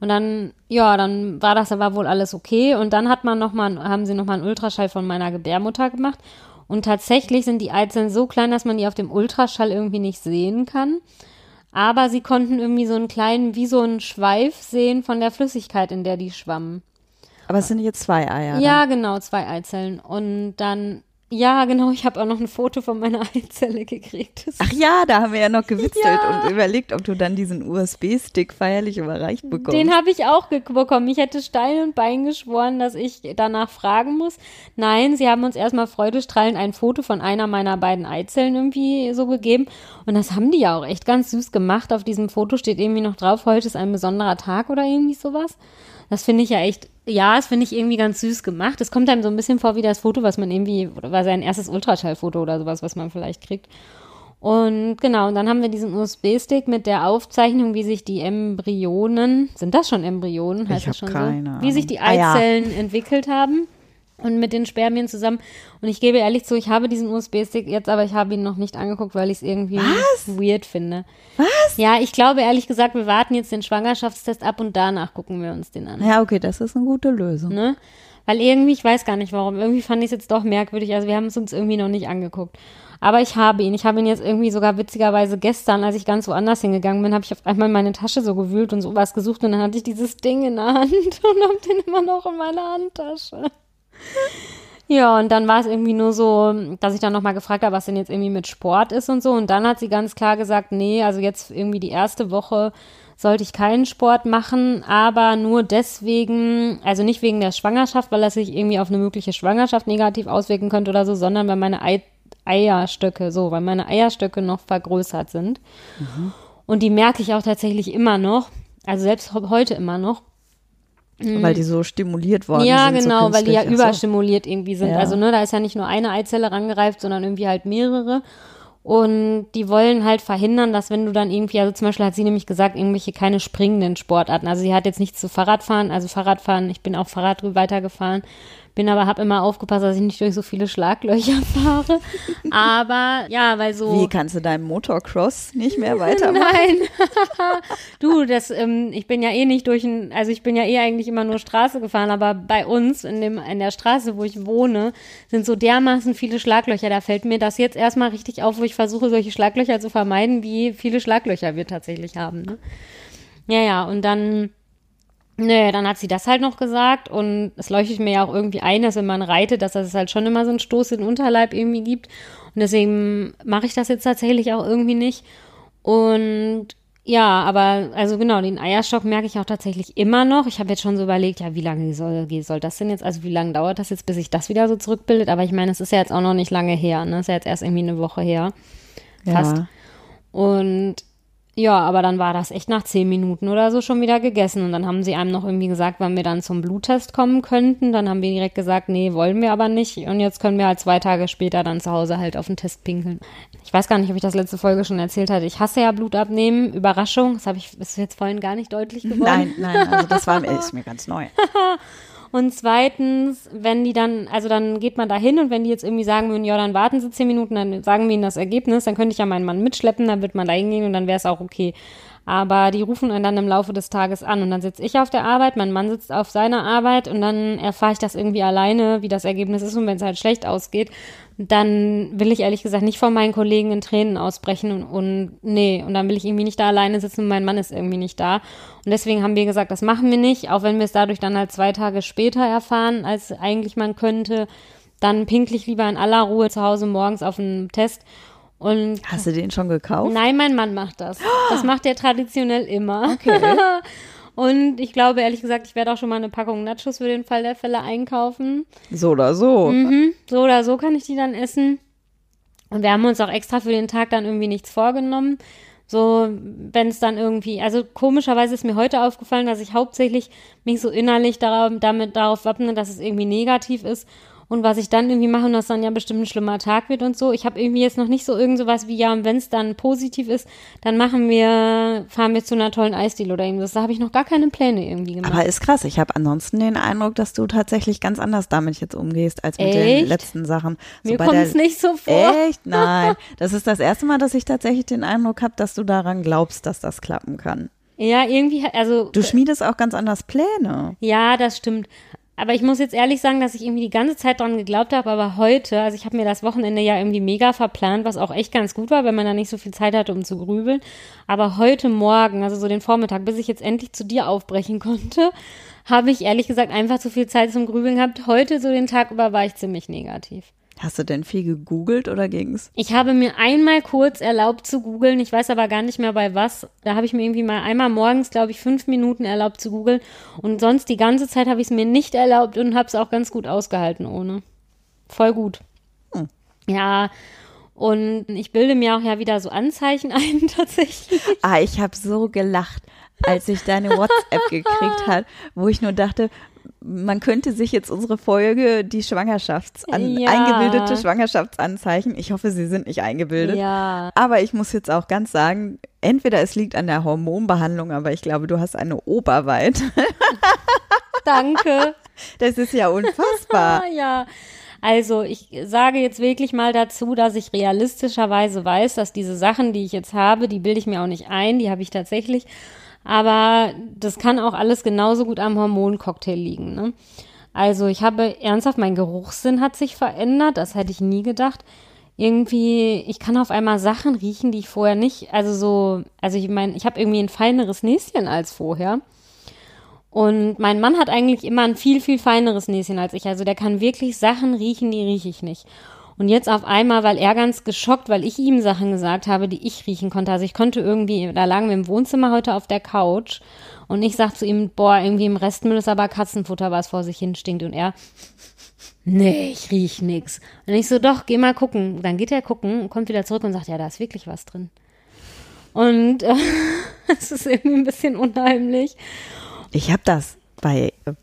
Und dann, ja, dann war das aber wohl alles okay. Und dann hat man noch mal, haben sie nochmal einen Ultraschall von meiner Gebärmutter gemacht. Und tatsächlich sind die Eizellen so klein, dass man die auf dem Ultraschall irgendwie nicht sehen kann. Aber sie konnten irgendwie so einen kleinen, wie so einen Schweif sehen von der Flüssigkeit, in der die schwammen. Aber es sind jetzt zwei Eier. Ja, dann. genau, zwei Eizellen. Und dann ja, genau. Ich habe auch noch ein Foto von meiner [LAUGHS] Eizelle gekriegt. Das Ach ja, da haben wir ja noch gewitzelt ja. und überlegt, ob du dann diesen USB-Stick feierlich überreicht bekommst. Den habe ich auch bekommen. Ich hätte Stein und Bein geschworen, dass ich danach fragen muss. Nein, sie haben uns erstmal freudestrahlend ein Foto von einer meiner beiden Eizellen irgendwie so gegeben. Und das haben die ja auch echt ganz süß gemacht. Auf diesem Foto steht irgendwie noch drauf, heute ist ein besonderer Tag oder irgendwie sowas. Das finde ich ja echt, ja, das finde ich irgendwie ganz süß gemacht. Es kommt einem so ein bisschen vor wie das Foto, was man irgendwie, oder war sein erstes Ultraschallfoto oder sowas, was man vielleicht kriegt. Und genau, und dann haben wir diesen USB-Stick mit der Aufzeichnung, wie sich die Embryonen, sind das schon Embryonen, heißt ich das schon keine so? Wie sich die Eizellen ah, ja. entwickelt haben und mit den Spermien zusammen. Und ich gebe ehrlich zu, ich habe diesen USB-Stick jetzt, aber ich habe ihn noch nicht angeguckt, weil ich es irgendwie Was? weird finde. Was? Ja, ich glaube ehrlich gesagt, wir warten jetzt den Schwangerschaftstest ab und danach gucken wir uns den an. Ja, okay, das ist eine gute Lösung. Ne? Weil irgendwie, ich weiß gar nicht warum, irgendwie fand ich es jetzt doch merkwürdig. Also wir haben es uns irgendwie noch nicht angeguckt. Aber ich habe ihn. Ich habe ihn jetzt irgendwie sogar witzigerweise gestern, als ich ganz woanders hingegangen bin, habe ich auf einmal meine Tasche so gewühlt und sowas gesucht und dann hatte ich dieses Ding in der Hand [LAUGHS] und habe den immer noch in meiner Handtasche. Ja, und dann war es irgendwie nur so, dass ich dann nochmal gefragt habe, was denn jetzt irgendwie mit Sport ist und so. Und dann hat sie ganz klar gesagt, nee, also jetzt irgendwie die erste Woche sollte ich keinen Sport machen, aber nur deswegen, also nicht wegen der Schwangerschaft, weil das sich irgendwie auf eine mögliche Schwangerschaft negativ auswirken könnte oder so, sondern weil meine Ei Eierstöcke, so, weil meine Eierstöcke noch vergrößert sind. Mhm. Und die merke ich auch tatsächlich immer noch, also selbst heute immer noch. Weil die so stimuliert worden ja, sind. Ja, genau, so weil die ja überstimuliert irgendwie sind. Ja. Also, ne, da ist ja nicht nur eine Eizelle rangereift, sondern irgendwie halt mehrere. Und die wollen halt verhindern, dass wenn du dann irgendwie, also zum Beispiel hat sie nämlich gesagt, irgendwelche keine springenden Sportarten. Also sie hat jetzt nichts zu Fahrradfahren, also Fahrradfahren, ich bin auch Fahrrad weitergefahren, bin aber, habe immer aufgepasst, dass ich nicht durch so viele Schlaglöcher [LAUGHS] fahre. aber ja, weil so. Wie kannst du deinem Motocross nicht mehr weitermachen? [LAUGHS] Nein. [LAUGHS] du, das, ähm, ich bin ja eh nicht durch ein, also ich bin ja eh eigentlich immer nur Straße gefahren, aber bei uns in dem, in der Straße, wo ich wohne, sind so dermaßen viele Schlaglöcher. Da fällt mir das jetzt erstmal richtig auf, wo ich versuche, solche Schlaglöcher zu vermeiden, wie viele Schlaglöcher wir tatsächlich haben. Ne? Ja, ja, und dann Nee, dann hat sie das halt noch gesagt und es leuchtet mir ja auch irgendwie ein, dass wenn man reitet, dass es halt schon immer so einen Stoß in den Unterleib irgendwie gibt. Und deswegen mache ich das jetzt tatsächlich auch irgendwie nicht. Und ja, aber also genau, den Eierstock merke ich auch tatsächlich immer noch. Ich habe jetzt schon so überlegt, ja, wie lange soll, soll das denn jetzt, also wie lange dauert das jetzt, bis sich das wieder so zurückbildet? Aber ich meine, es ist ja jetzt auch noch nicht lange her, ne? Es ist ja jetzt erst irgendwie eine Woche her. Fast. Ja. Und ja, aber dann war das echt nach zehn Minuten oder so schon wieder gegessen. Und dann haben sie einem noch irgendwie gesagt, wann wir dann zum Bluttest kommen könnten. Dann haben wir direkt gesagt, nee, wollen wir aber nicht. Und jetzt können wir halt zwei Tage später dann zu Hause halt auf den Test pinkeln. Ich weiß gar nicht, ob ich das letzte Folge schon erzählt hatte. Ich hasse ja Blut abnehmen. Überraschung. Das habe ich, ist jetzt vorhin gar nicht deutlich geworden. Nein, nein, also das war [LAUGHS] ist mir ganz neu. [LAUGHS] Und zweitens, wenn die dann, also dann geht man da hin und wenn die jetzt irgendwie sagen würden, ja, dann warten sie zehn Minuten, dann sagen wir ihnen das Ergebnis, dann könnte ich ja meinen Mann mitschleppen, dann wird man da hingehen und dann wäre es auch okay. Aber die rufen dann im Laufe des Tages an und dann sitze ich auf der Arbeit, mein Mann sitzt auf seiner Arbeit und dann erfahre ich das irgendwie alleine, wie das Ergebnis ist und wenn es halt schlecht ausgeht, dann will ich ehrlich gesagt nicht von meinen Kollegen in Tränen ausbrechen und, und nee, und dann will ich irgendwie nicht da alleine sitzen und mein Mann ist irgendwie nicht da. Und deswegen haben wir gesagt, das machen wir nicht, auch wenn wir es dadurch dann halt zwei Tage später erfahren, als eigentlich man könnte. Dann pinklich lieber in aller Ruhe zu Hause morgens auf einen Test und Hast du den schon gekauft? Nein, mein Mann macht das. Das macht er traditionell immer. Okay. [LAUGHS] Und ich glaube, ehrlich gesagt, ich werde auch schon mal eine Packung Nachos für den Fall der Fälle einkaufen. So oder so. Mhm. So oder so kann ich die dann essen. Und wir haben uns auch extra für den Tag dann irgendwie nichts vorgenommen. So, wenn es dann irgendwie, also komischerweise ist mir heute aufgefallen, dass ich hauptsächlich mich so innerlich darauf, damit darauf wappne, dass es irgendwie negativ ist und was ich dann irgendwie mache und das dann ja bestimmt ein schlimmer Tag wird und so. Ich habe irgendwie jetzt noch nicht so irgend sowas wie, ja, und wenn es dann positiv ist, dann machen wir, fahren wir zu einer tollen Eisdiele oder irgendwas. Da habe ich noch gar keine Pläne irgendwie gemacht. Aber ist krass. Ich habe ansonsten den Eindruck, dass du tatsächlich ganz anders damit jetzt umgehst als mit Echt? den letzten Sachen. Mir bei kommt es nicht so vor. Echt? Nein. [LAUGHS] Das ist das erste Mal, dass ich tatsächlich den Eindruck habe, dass du daran glaubst, dass das klappen kann. Ja, irgendwie, also. Du schmiedest auch ganz anders Pläne. Ja, das stimmt. Aber ich muss jetzt ehrlich sagen, dass ich irgendwie die ganze Zeit dran geglaubt habe, aber heute, also ich habe mir das Wochenende ja irgendwie mega verplant, was auch echt ganz gut war, wenn man da nicht so viel Zeit hatte, um zu grübeln. Aber heute Morgen, also so den Vormittag, bis ich jetzt endlich zu dir aufbrechen [LAUGHS] konnte, habe ich ehrlich gesagt einfach zu viel Zeit zum Grübeln gehabt. Heute, so den Tag über, war ich ziemlich negativ. Hast du denn viel gegoogelt oder ging's? Ich habe mir einmal kurz erlaubt zu googeln, ich weiß aber gar nicht mehr bei was. Da habe ich mir irgendwie mal einmal morgens, glaube ich, fünf Minuten erlaubt zu googeln. Und sonst die ganze Zeit habe ich es mir nicht erlaubt und habe es auch ganz gut ausgehalten ohne. Voll gut. Hm. Ja, und ich bilde mir auch ja wieder so Anzeichen [LAUGHS] ein tatsächlich. Ah, ich habe so gelacht, als ich deine WhatsApp gekriegt [LAUGHS] hat, wo ich nur dachte, man könnte sich jetzt unsere Folge die Schwangerschaftsan Ja. eingebildete Schwangerschaftsanzeichen. Ich hoffe, sie sind nicht eingebildet. Ja. Aber ich muss jetzt auch ganz sagen, entweder es liegt an der Hormonbehandlung, aber ich glaube, du hast eine Oberweite. [LAUGHS] Danke. Das ist ja unfassbar. [LAUGHS] Ja. Also ich sage jetzt wirklich mal dazu, dass ich realistischerweise weiß, dass diese Sachen, die ich jetzt habe, die bilde ich mir auch nicht ein, die habe ich tatsächlich. Aber das kann auch alles genauso gut am Hormoncocktail liegen. Ne? Also ich habe ernsthaft, mein Geruchssinn hat sich verändert, das hätte ich nie gedacht. Irgendwie, ich kann auf einmal Sachen riechen, die ich vorher nicht, also so, also ich meine, ich habe irgendwie ein feineres Näschen als vorher. Und mein Mann hat eigentlich immer ein viel, viel feineres Näschen als ich. Also der kann wirklich Sachen riechen, die rieche ich nicht. Und jetzt auf einmal, weil er ganz geschockt, weil ich ihm Sachen gesagt habe, die ich riechen konnte. Also ich konnte irgendwie, da lagen wir im Wohnzimmer heute auf der Couch und ich sag zu ihm, boah, irgendwie im Restmüll ist aber Katzenfutter, was vor sich hin stinkt. Und er, nee, ich riech nix. Und ich so, doch, geh mal gucken. Dann geht er gucken kommt wieder zurück und sagt, ja, da ist wirklich was drin. Und äh, [LAUGHS] es ist irgendwie ein bisschen unheimlich. Ich habe das bei äh,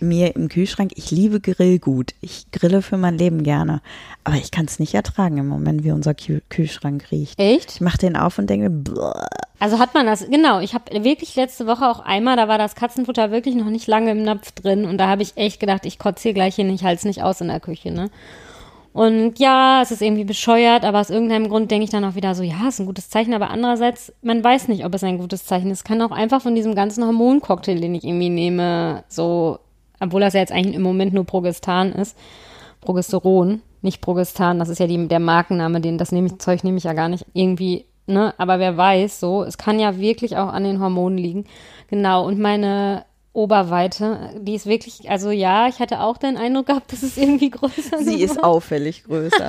mir im Kühlschrank. Ich liebe Grillgut. Ich grille für mein Leben gerne. Aber ich kann es nicht ertragen im Moment, wie unser Kühl Kühlschrank riecht. Echt? Ich mache den auf und denke, bleh. Also hat man das, genau, ich habe wirklich letzte Woche auch einmal, da war das Katzenfutter wirklich noch nicht lange im Napf drin und da habe ich echt gedacht, ich kotze hier gleich hin, ich halte es nicht aus in der Küche, ne? Und ja, es ist irgendwie bescheuert, aber aus irgendeinem Grund denke ich dann auch wieder so, ja, ist ein gutes Zeichen, aber andererseits, man weiß nicht, ob es ein gutes Zeichen ist. Kann auch einfach von diesem ganzen Hormoncocktail, den ich irgendwie nehme, so, obwohl das ja jetzt eigentlich im Moment nur Progestan ist, Progesteron, nicht Progestan, das ist ja die, der Markenname, den, das nehme ich, Zeug nehme ich ja gar nicht irgendwie, ne, aber wer weiß, so, es kann ja wirklich auch an den Hormonen liegen. Genau, und meine Oberweite, die ist wirklich, also ja, ich hatte auch den Eindruck gehabt, dass es irgendwie größer Sie ist auffällig größer.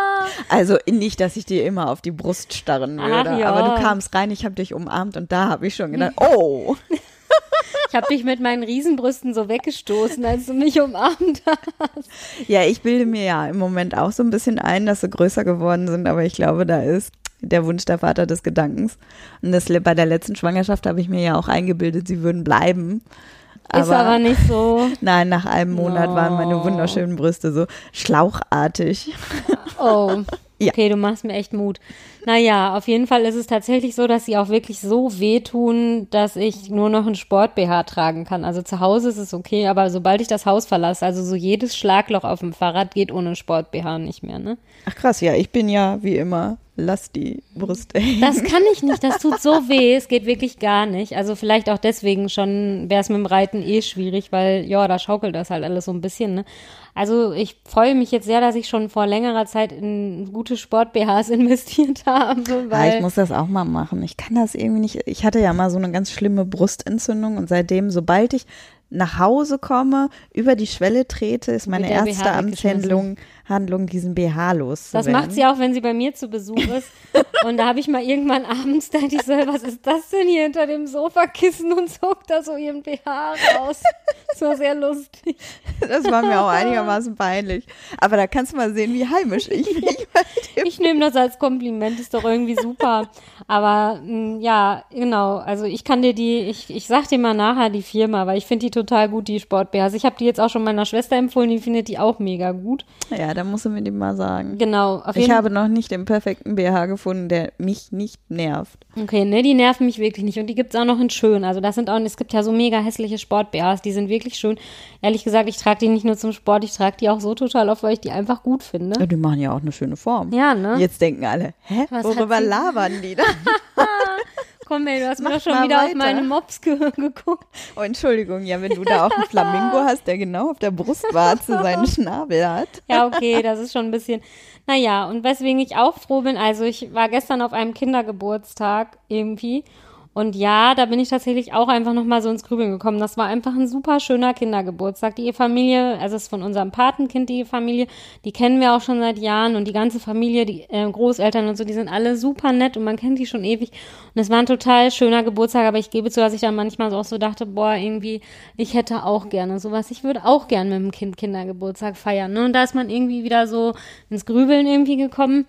[LAUGHS] also nicht, dass ich dir immer auf die Brust starren Ach würde, ja. aber du kamst rein, ich habe dich umarmt und da habe ich schon gedacht, [LAUGHS] oh, Ich habe dich mit meinen Riesenbrüsten so weggestoßen, als du mich umarmt hast. ja, ich bilde mir ja im Moment auch so ein bisschen ein, dass sie größer geworden sind, aber ich glaube, da ist der Wunsch der Vater des Gedankens. Und das, bei der letzten Schwangerschaft habe ich mir ja auch eingebildet, sie würden bleiben. ist aber nicht so. [LAUGHS] Nein, nach einem Monat waren meine No. wunderschönen Brüste so schlauchartig. Oh. [LAUGHS] Ja. Okay, du machst mir echt Mut. Naja, auf jeden Fall ist es tatsächlich so, dass sie auch wirklich so wehtun, dass ich nur noch einen Sport-BH tragen kann. Also zu Hause ist es okay, aber sobald ich das Haus verlasse, also so jedes Schlagloch auf dem Fahrrad geht ohne Sport-BH nicht mehr, ne? Ach krass, ja, ich bin ja wie immer, lass die Brüste hängen. Das kann ich nicht, das tut so [LAUGHS] weh, es geht wirklich gar nicht. Also vielleicht auch deswegen schon wäre es mit dem Reiten eh schwierig, weil ja, da schaukelt das halt alles so ein bisschen, ne? Also ich freue mich jetzt sehr, dass ich schon vor längerer Zeit in gute Sport-BHs [LAUGHS] investiert habe, Ja, weil ich muss das auch mal machen. Ich kann das irgendwie nicht. Ich hatte ja mal so eine ganz schlimme Brustentzündung und seitdem, sobald ich nach Hause komme, über die Schwelle trete, ist meine erste BH Amtshandlung, Handlung, diesen BH Das loszuwerden. macht sie auch, wenn sie bei mir zu Besuch ist. [LAUGHS] Und da habe ich mal irgendwann abends da die so, was ist das denn hier hinter dem Sofakissen und zog da so ihren BH raus. Das war sehr lustig. Das war mir auch einigermaßen peinlich. Aber da kannst du mal sehen, wie heimisch ich bin. [LAUGHS] Ich nehme das als Kompliment, ist doch irgendwie super. Aber mh, ja, genau. Also ich kann dir die, ich, ich sag dir mal nachher die Firma, weil ich finde die total gut, die Sport-BHs. Ich habe die jetzt auch schon meiner Schwester empfohlen, die findet die auch mega gut. Ja, da musst du mir die mal sagen. Genau. Ich habe noch nicht den perfekten BH gefunden, der mich nicht nervt. Okay, ne, die nerven mich wirklich nicht. Und die gibt's auch noch in schön. Also das sind auch, es gibt ja so mega hässliche Sport-BHs, die sind wirklich schön. Ehrlich gesagt, ich trage die nicht nur zum Sport, ich trage die auch so total oft, weil ich die einfach gut finde. Ja, die machen ja auch eine schöne Form. Ja, ne? Jetzt denken alle, hä, Was worüber labern die da? [LAUGHS] Komm, ey, du hast mir Mach doch schon wieder auf weiter. meine Mops ge [LAUGHS] geguckt. Oh, Entschuldigung, ja, wenn du da auch einen [LAUGHS] Flamingo hast, der genau auf der Brustwarze seinen Schnabel hat. Ja, okay, das ist schon ein bisschen. Naja, und weswegen ich auch froh bin, also ich war gestern auf einem Kindergeburtstag irgendwie. Und ja, da bin ich tatsächlich auch einfach nochmal so ins Grübeln gekommen. Das war einfach ein super schöner Kindergeburtstag. Die Familie, also es ist von unserem Patenkind die Familie, die kennen wir auch schon seit Jahren und die ganze Familie, die äh, Großeltern und so, die sind alle super nett und man kennt die schon ewig. Und es war ein total schöner Geburtstag, aber ich gebe zu, dass ich dann manchmal auch so dachte, boah, irgendwie, ich hätte auch gerne sowas. Ich würde auch gerne mit dem Kind Kindergeburtstag feiern. Ne? Und da ist man irgendwie wieder so ins Grübeln irgendwie gekommen.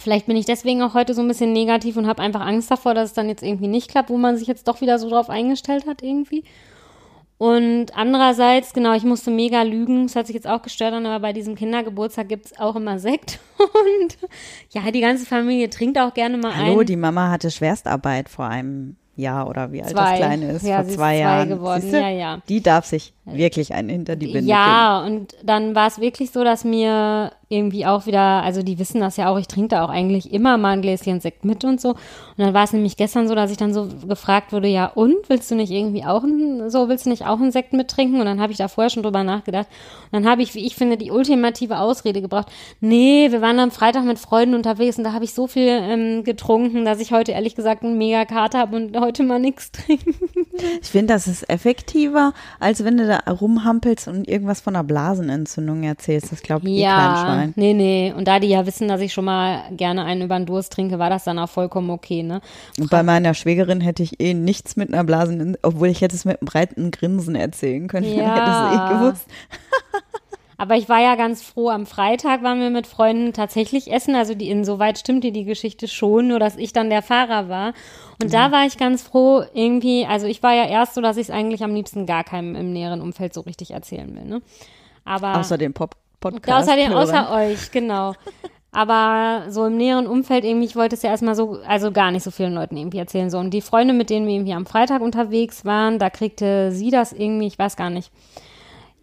Vielleicht bin ich deswegen auch heute so ein bisschen negativ und habe einfach Angst davor, dass es dann jetzt irgendwie nicht klappt, wo man sich jetzt doch wieder so drauf eingestellt hat irgendwie. Und andererseits, genau, ich musste mega lügen. Das hat sich jetzt auch gestört an, aber bei diesem Kindergeburtstag gibt's auch immer Sekt. [LAUGHS] Und ja, die ganze Familie trinkt auch gerne mal Hallo, ein. die Mama hatte Schwerstarbeit vor einem Jahr oder wie alt Zwei. das Kleine ist, Ja, vor zwei zwei Jahren. geworden. Siehste? Ja, ja. Die darf sich wirklich einen hinter die Binde Ja, und dann war es wirklich so, dass mir irgendwie auch wieder, also die wissen das ja auch, ich trinke da auch eigentlich immer mal ein Gläschen Sekt mit und so. Und dann war es nämlich gestern so, dass ich dann so gefragt wurde, ja und, willst du nicht irgendwie auch ein, so, willst du nicht auch einen Sekt mittrinken? Und dann habe ich da vorher schon drüber nachgedacht. Und dann habe ich, wie ich finde, die ultimative Ausrede gebracht. Nee, wir waren am Freitag mit Freunden unterwegs und da habe ich so viel ähm, getrunken, dass ich heute ehrlich gesagt einen mega Kater habe und heute mal nichts [LAUGHS] trinke. Ich finde, das ist effektiver, als wenn du da rumhampelst und irgendwas von einer Blasenentzündung erzählst. Das glaubt eh kein Ja, Schwein. nee, nee. Und da die ja wissen, dass ich schon mal gerne einen über den Durst trinke, war das dann auch vollkommen okay, ne? Und bei meiner Schwägerin hätte ich eh nichts mit einer Blasen, obwohl ich hätte es mit einem breiten Grinsen erzählen können. [LAUGHS] Ich Ja. hätte es eh gewusst. [LAUGHS] [LAUGHS] Aber ich war ja ganz froh. Am Freitag waren wir mit Freunden tatsächlich essen. Also die, insoweit stimmte die Geschichte schon, nur dass ich dann der Fahrer war. Und da war ich ganz froh, irgendwie, also ich war ja erst so, dass ich es eigentlich am liebsten gar keinem im näheren Umfeld so richtig erzählen will, ne? Aber. Außer den Pop Podcast. Außerdem, außer euch, genau. Aber so im näheren Umfeld irgendwie, ich wollte es ja erstmal so, also gar nicht so vielen Leuten irgendwie erzählen. So. Und die Freunde, mit denen wir irgendwie am Freitag unterwegs waren, da kriegte sie das irgendwie, ich weiß gar nicht.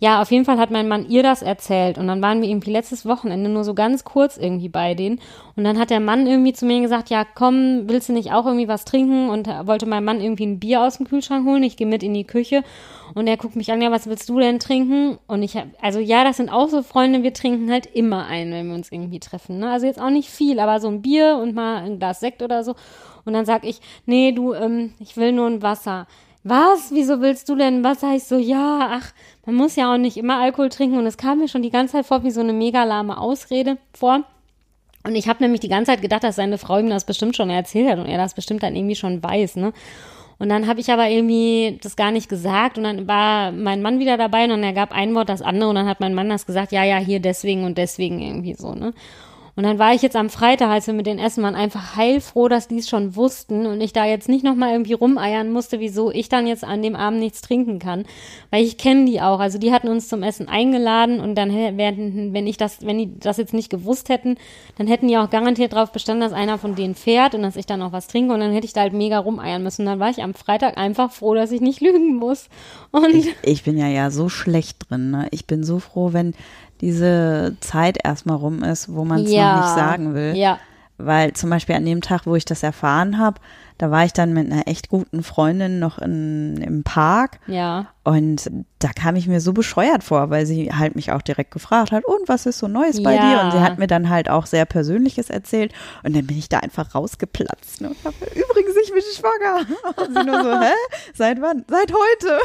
Ja, auf jeden Fall hat mein Mann ihr das erzählt. Und dann waren wir irgendwie letztes Wochenende nur so ganz kurz irgendwie bei denen. Und dann hat der Mann irgendwie zu mir gesagt, ja, komm, willst du nicht auch irgendwie was trinken? Und wollte mein Mann irgendwie ein Bier aus dem Kühlschrank holen. Ich gehe mit in die Küche. Und er guckt mich an, ja, was willst du denn trinken? Und ich hab, also ja, das sind auch so Freunde, wir trinken halt immer ein, wenn wir uns irgendwie treffen. Ne? Also jetzt auch nicht viel, aber so ein Bier und mal ein Glas Sekt oder so. Und dann sag ich, nee, du, ähm, ich will nur ein Wasser. Was? Wieso willst du denn Wasser? Ich so, ja, ach, man muss ja auch nicht immer Alkohol trinken. Und es kam mir schon die ganze Zeit vor wie so eine mega lahme Ausrede vor. Und ich habe nämlich die ganze Zeit gedacht, dass seine Frau ihm das bestimmt schon erzählt hat und er das bestimmt dann irgendwie schon weiß, ne? Und dann habe ich aber irgendwie das gar nicht gesagt und dann war mein Mann wieder dabei und dann er gab ein Wort das andere und dann hat mein Mann das gesagt, ja, ja, hier deswegen und deswegen irgendwie so, ne? Und dann war ich jetzt am Freitag, als wir mit den Essen waren, einfach heilfroh, dass die es schon wussten und ich da jetzt nicht nochmal irgendwie rumeiern musste, wieso ich dann jetzt an dem Abend nichts trinken kann. Weil ich kenne die auch. Also die hatten uns zum Essen eingeladen und dann werden, wenn ich das, wenn die das jetzt nicht gewusst hätten, dann hätten die auch garantiert darauf bestanden, dass einer von denen fährt und dass ich dann auch was trinke und dann hätte ich da halt mega rumeiern müssen. Und dann war ich am Freitag einfach froh, dass ich nicht lügen muss. Und Ich, ich bin ja ja so schlecht drin. Ne? Ich bin so froh, wenn diese Zeit erstmal rum ist, wo man es Ja. noch nicht sagen will. Ja. Weil zum Beispiel an dem Tag, wo ich das erfahren habe, da war ich dann mit einer echt guten Freundin noch in, im Park ja. und da kam ich mir so bescheuert vor, weil sie halt mich auch direkt gefragt hat, und was ist so Neues bei Ja. dir? Und sie hat mir dann halt auch sehr Persönliches erzählt und dann bin ich da einfach rausgeplatzt ne, und habe, übrigens, ich bin schwanger. [LAUGHS] Und sie nur so, hä? Seit wann? Seit heute.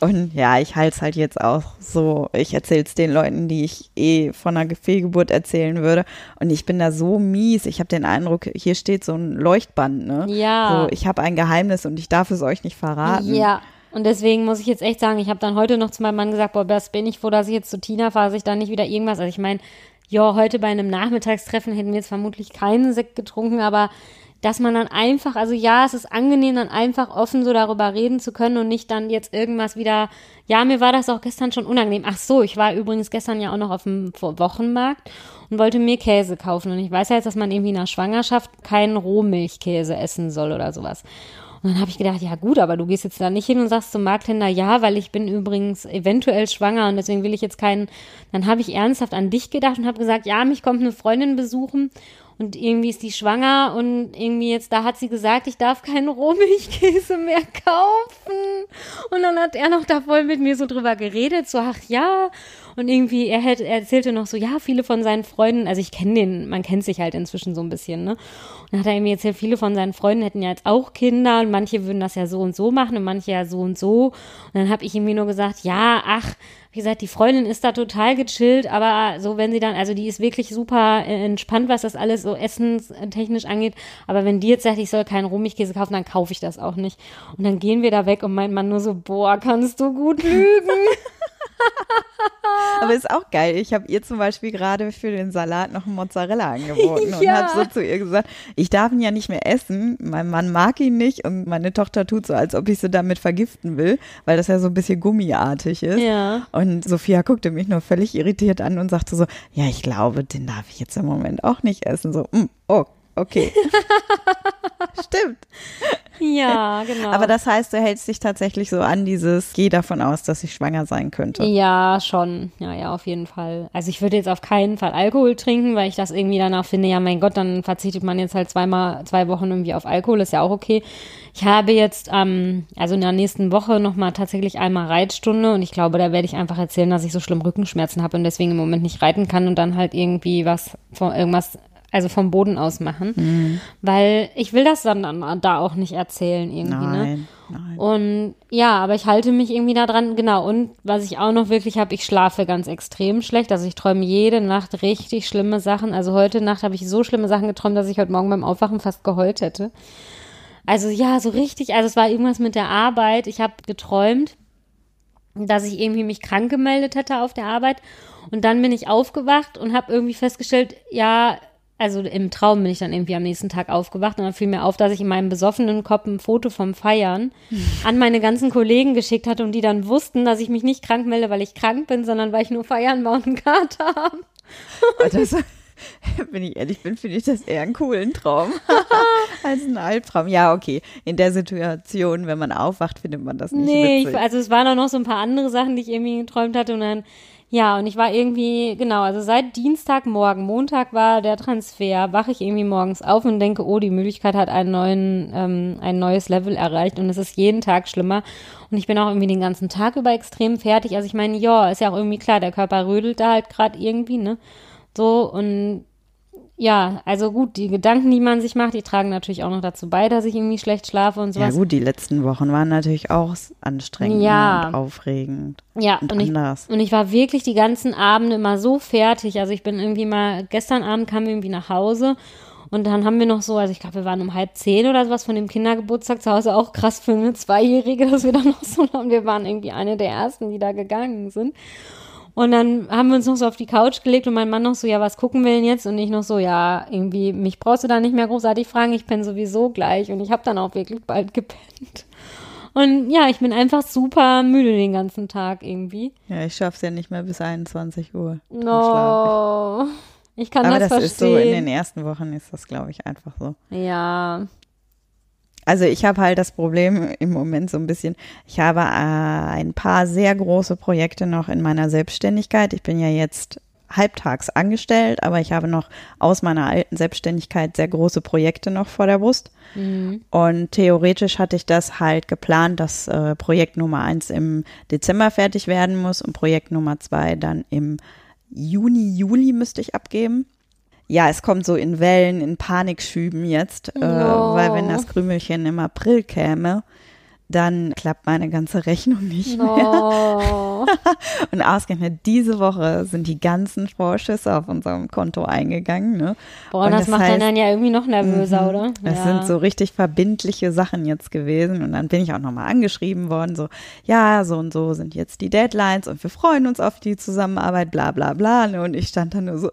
[LAUGHS] und ja, ich halte es halt jetzt auch so, ich erzähle es den Leuten, die ich eh von einer Fehlgeburt erzählen würde und ich bin da so mies. Ich habe den Eindruck, hier steht so ein Leuchtband, ne? Ja. So, ich habe ein Geheimnis und ich darf es euch nicht verraten. Ja. und deswegen muss ich jetzt echt sagen, ich habe dann heute noch zu meinem Mann gesagt, boah, das bin ich froh, dass ich jetzt zu Tina fahre, dass ich dann nicht wieder irgendwas, also ich meine, ja, heute bei einem Nachmittagstreffen hätten wir jetzt vermutlich keinen Sekt getrunken, aber dass man dann einfach, also ja, es ist angenehm, dann einfach offen so darüber reden zu können und nicht dann jetzt irgendwas wieder, ja, mir war das auch gestern schon unangenehm. Ach so, ich war übrigens gestern ja auch noch auf dem Wochenmarkt und wollte mir Käse kaufen. Und ich weiß ja jetzt, dass man irgendwie nach Schwangerschaft keinen Rohmilchkäse essen soll oder sowas. Und dann habe ich gedacht, ja gut, aber du gehst jetzt da nicht hin und sagst zum Markthändler, ja, weil ich bin übrigens eventuell schwanger und deswegen will ich jetzt keinen. Dann habe ich ernsthaft an dich gedacht und habe gesagt, ja, mich kommt eine Freundin besuchen und irgendwie ist die schwanger und irgendwie jetzt, da hat sie gesagt, ich darf keinen Rohmilchkäse mehr kaufen. Und dann hat er noch da voll mit mir so drüber geredet, so, ach ja. Und irgendwie, er, hätte, er erzählte noch so, ja, viele von seinen Freunden, also ich kenne den, man kennt sich halt inzwischen so ein bisschen, ne? Und dann hat er mir erzählt, viele von seinen Freunden hätten ja jetzt auch Kinder und manche würden das ja so und so machen und manche ja so und so. Und dann habe ich irgendwie nur gesagt, ja, ach, wie gesagt, die Freundin ist da total gechillt, aber so wenn sie dann, also die ist wirklich super äh, entspannt, was das alles so essenstechnisch angeht. Aber wenn die jetzt sagt, ich soll keinen Rohmilchkäse kaufen, dann kaufe ich das auch nicht. Und dann gehen wir da weg und mein Mann nur so, boah, kannst du gut lügen. [LAUGHS] Aber ist auch geil. Ich habe ihr zum Beispiel gerade für den Salat noch einen Mozzarella angeboten [LAUGHS] ja. und habe so zu ihr gesagt, ich darf ihn ja nicht mehr essen. Mein Mann mag ihn nicht und meine Tochter tut so, als ob ich sie damit vergiften will, weil das ja so ein bisschen gummiartig ist. Ja. Und Sophia guckte mich nur völlig irritiert an und sagte so, ja, ich glaube, den darf ich jetzt im Moment auch nicht essen. So, mm, oh, okay. [LAUGHS] Stimmt. Ja, [LAUGHS] genau. Aber das heißt, du hältst dich tatsächlich so an dieses, geh davon aus, dass ich schwanger sein könnte. Ja, schon. Ja, ja, auf jeden Fall. Also ich würde jetzt auf keinen Fall Alkohol trinken, weil ich das irgendwie danach finde, ja, mein Gott, dann verzichtet man jetzt halt zweimal, zwei Wochen irgendwie auf Alkohol, ist ja auch okay. Ich habe jetzt, ähm, also in der nächsten Woche nochmal tatsächlich einmal Reitstunde und ich glaube, da werde ich einfach erzählen, dass ich so schlimm Rückenschmerzen habe und deswegen im Moment nicht reiten kann und dann halt irgendwie was, irgendwas also vom Boden aus machen, mhm. weil ich will das dann, da auch nicht erzählen irgendwie, ne? nein, ne? Nein. Und ja, aber ich halte mich irgendwie da dran, genau. Und was ich auch noch wirklich habe, ich schlafe ganz extrem schlecht. Also ich träume jede Nacht richtig schlimme Sachen. Also heute Nacht habe ich so schlimme Sachen geträumt, dass ich heute Morgen beim Aufwachen fast geheult hätte. Also ja, so richtig, also es war irgendwas mit der Arbeit. Ich habe geträumt, dass ich irgendwie mich krank gemeldet hätte auf der Arbeit. Und dann bin ich aufgewacht und habe irgendwie festgestellt, ja, also im Traum bin ich dann irgendwie am nächsten Tag aufgewacht und dann fiel mir auf, dass ich in meinem besoffenen Kopf ein Foto vom Feiern [LAUGHS] an meine ganzen Kollegen geschickt hatte und die dann wussten, dass ich mich nicht krank melde, weil ich krank bin, sondern weil ich nur feiern war und einen Kater habe. [LAUGHS] Das, [LAUGHS] wenn ich ehrlich bin, finde ich das eher einen coolen Traum als einen Albtraum. Ja, okay. In der Situation, wenn man aufwacht, findet man das nicht nee, witzig. also es waren auch noch so ein paar andere Sachen, die ich irgendwie geträumt hatte und dann ja, und ich war irgendwie, genau, also seit Dienstagmorgen, Montag war der Transfer, wache ich irgendwie morgens auf und denke, oh, die Müdigkeit hat einen neuen, ähm, ein neues Level erreicht und es ist jeden Tag schlimmer. Und ich bin auch irgendwie den ganzen Tag über extrem fertig. Also ich meine, ja, ist ja auch irgendwie klar, der Körper rödelt da halt gerade irgendwie, ne? So, und ja, also gut, die Gedanken, die man sich macht, die tragen natürlich auch noch dazu bei, dass ich irgendwie schlecht schlafe und sowas. Ja gut, die letzten Wochen waren natürlich auch anstrengend ja. und aufregend. Ja, und, und anders. Ich, und ich war wirklich die ganzen Abende immer so fertig. Also ich bin irgendwie mal, gestern Abend kam wir irgendwie nach Hause und dann haben wir noch so, also ich glaube, wir waren um halb zehn oder sowas von dem Kindergeburtstag zu Hause, auch krass für eine Zweijährige, dass wir dann noch so haben. Wir waren irgendwie eine der ersten, die da gegangen sind. Und dann haben wir uns noch so auf die Couch gelegt und mein Mann noch so, ja, was gucken wir denn jetzt? Und ich noch so, ja, irgendwie, mich brauchst du da nicht mehr großartig fragen, ich penne sowieso gleich. Und ich habe dann auch wirklich bald [LAUGHS] gepennt. Und ja, ich bin einfach super müde den ganzen Tag irgendwie. Ja, ich schaff's ja nicht mehr bis 21 Uhr. No. Ich kann Aber das, das verstehen. ist so, in den ersten Wochen ist das, glaube ich, einfach so. Ja. Also ich habe halt das Problem im Moment so ein bisschen, ich habe äh, ein paar sehr große Projekte noch in meiner Selbstständigkeit. Ich bin ja jetzt halbtags angestellt, aber ich habe noch aus meiner alten Selbstständigkeit sehr große Projekte noch vor der Brust. Mhm. Und theoretisch hatte ich das halt geplant, dass äh, Projekt Nummer eins im Dezember fertig werden muss und Projekt Nummer zwei dann im Juni, Juli müsste ich abgeben ja, es kommt so in Wellen, in Panikschüben jetzt, äh, weil wenn das Krümelchen im April käme, dann klappt meine ganze Rechnung nicht mehr. Oh. [LAUGHS] Und ausgerechnet diese Woche sind die ganzen Vorschüsse auf unserem Konto eingegangen. Ne? Boah, Und das, das macht heißt- dann ja irgendwie noch nervöser, Mhm. oder? Das ja. sind so richtig verbindliche Sachen jetzt gewesen. Und dann bin ich auch nochmal angeschrieben worden, so, ja, so und so sind jetzt die Deadlines und wir freuen uns auf die Zusammenarbeit, bla bla bla. Ne? Und ich stand da nur so,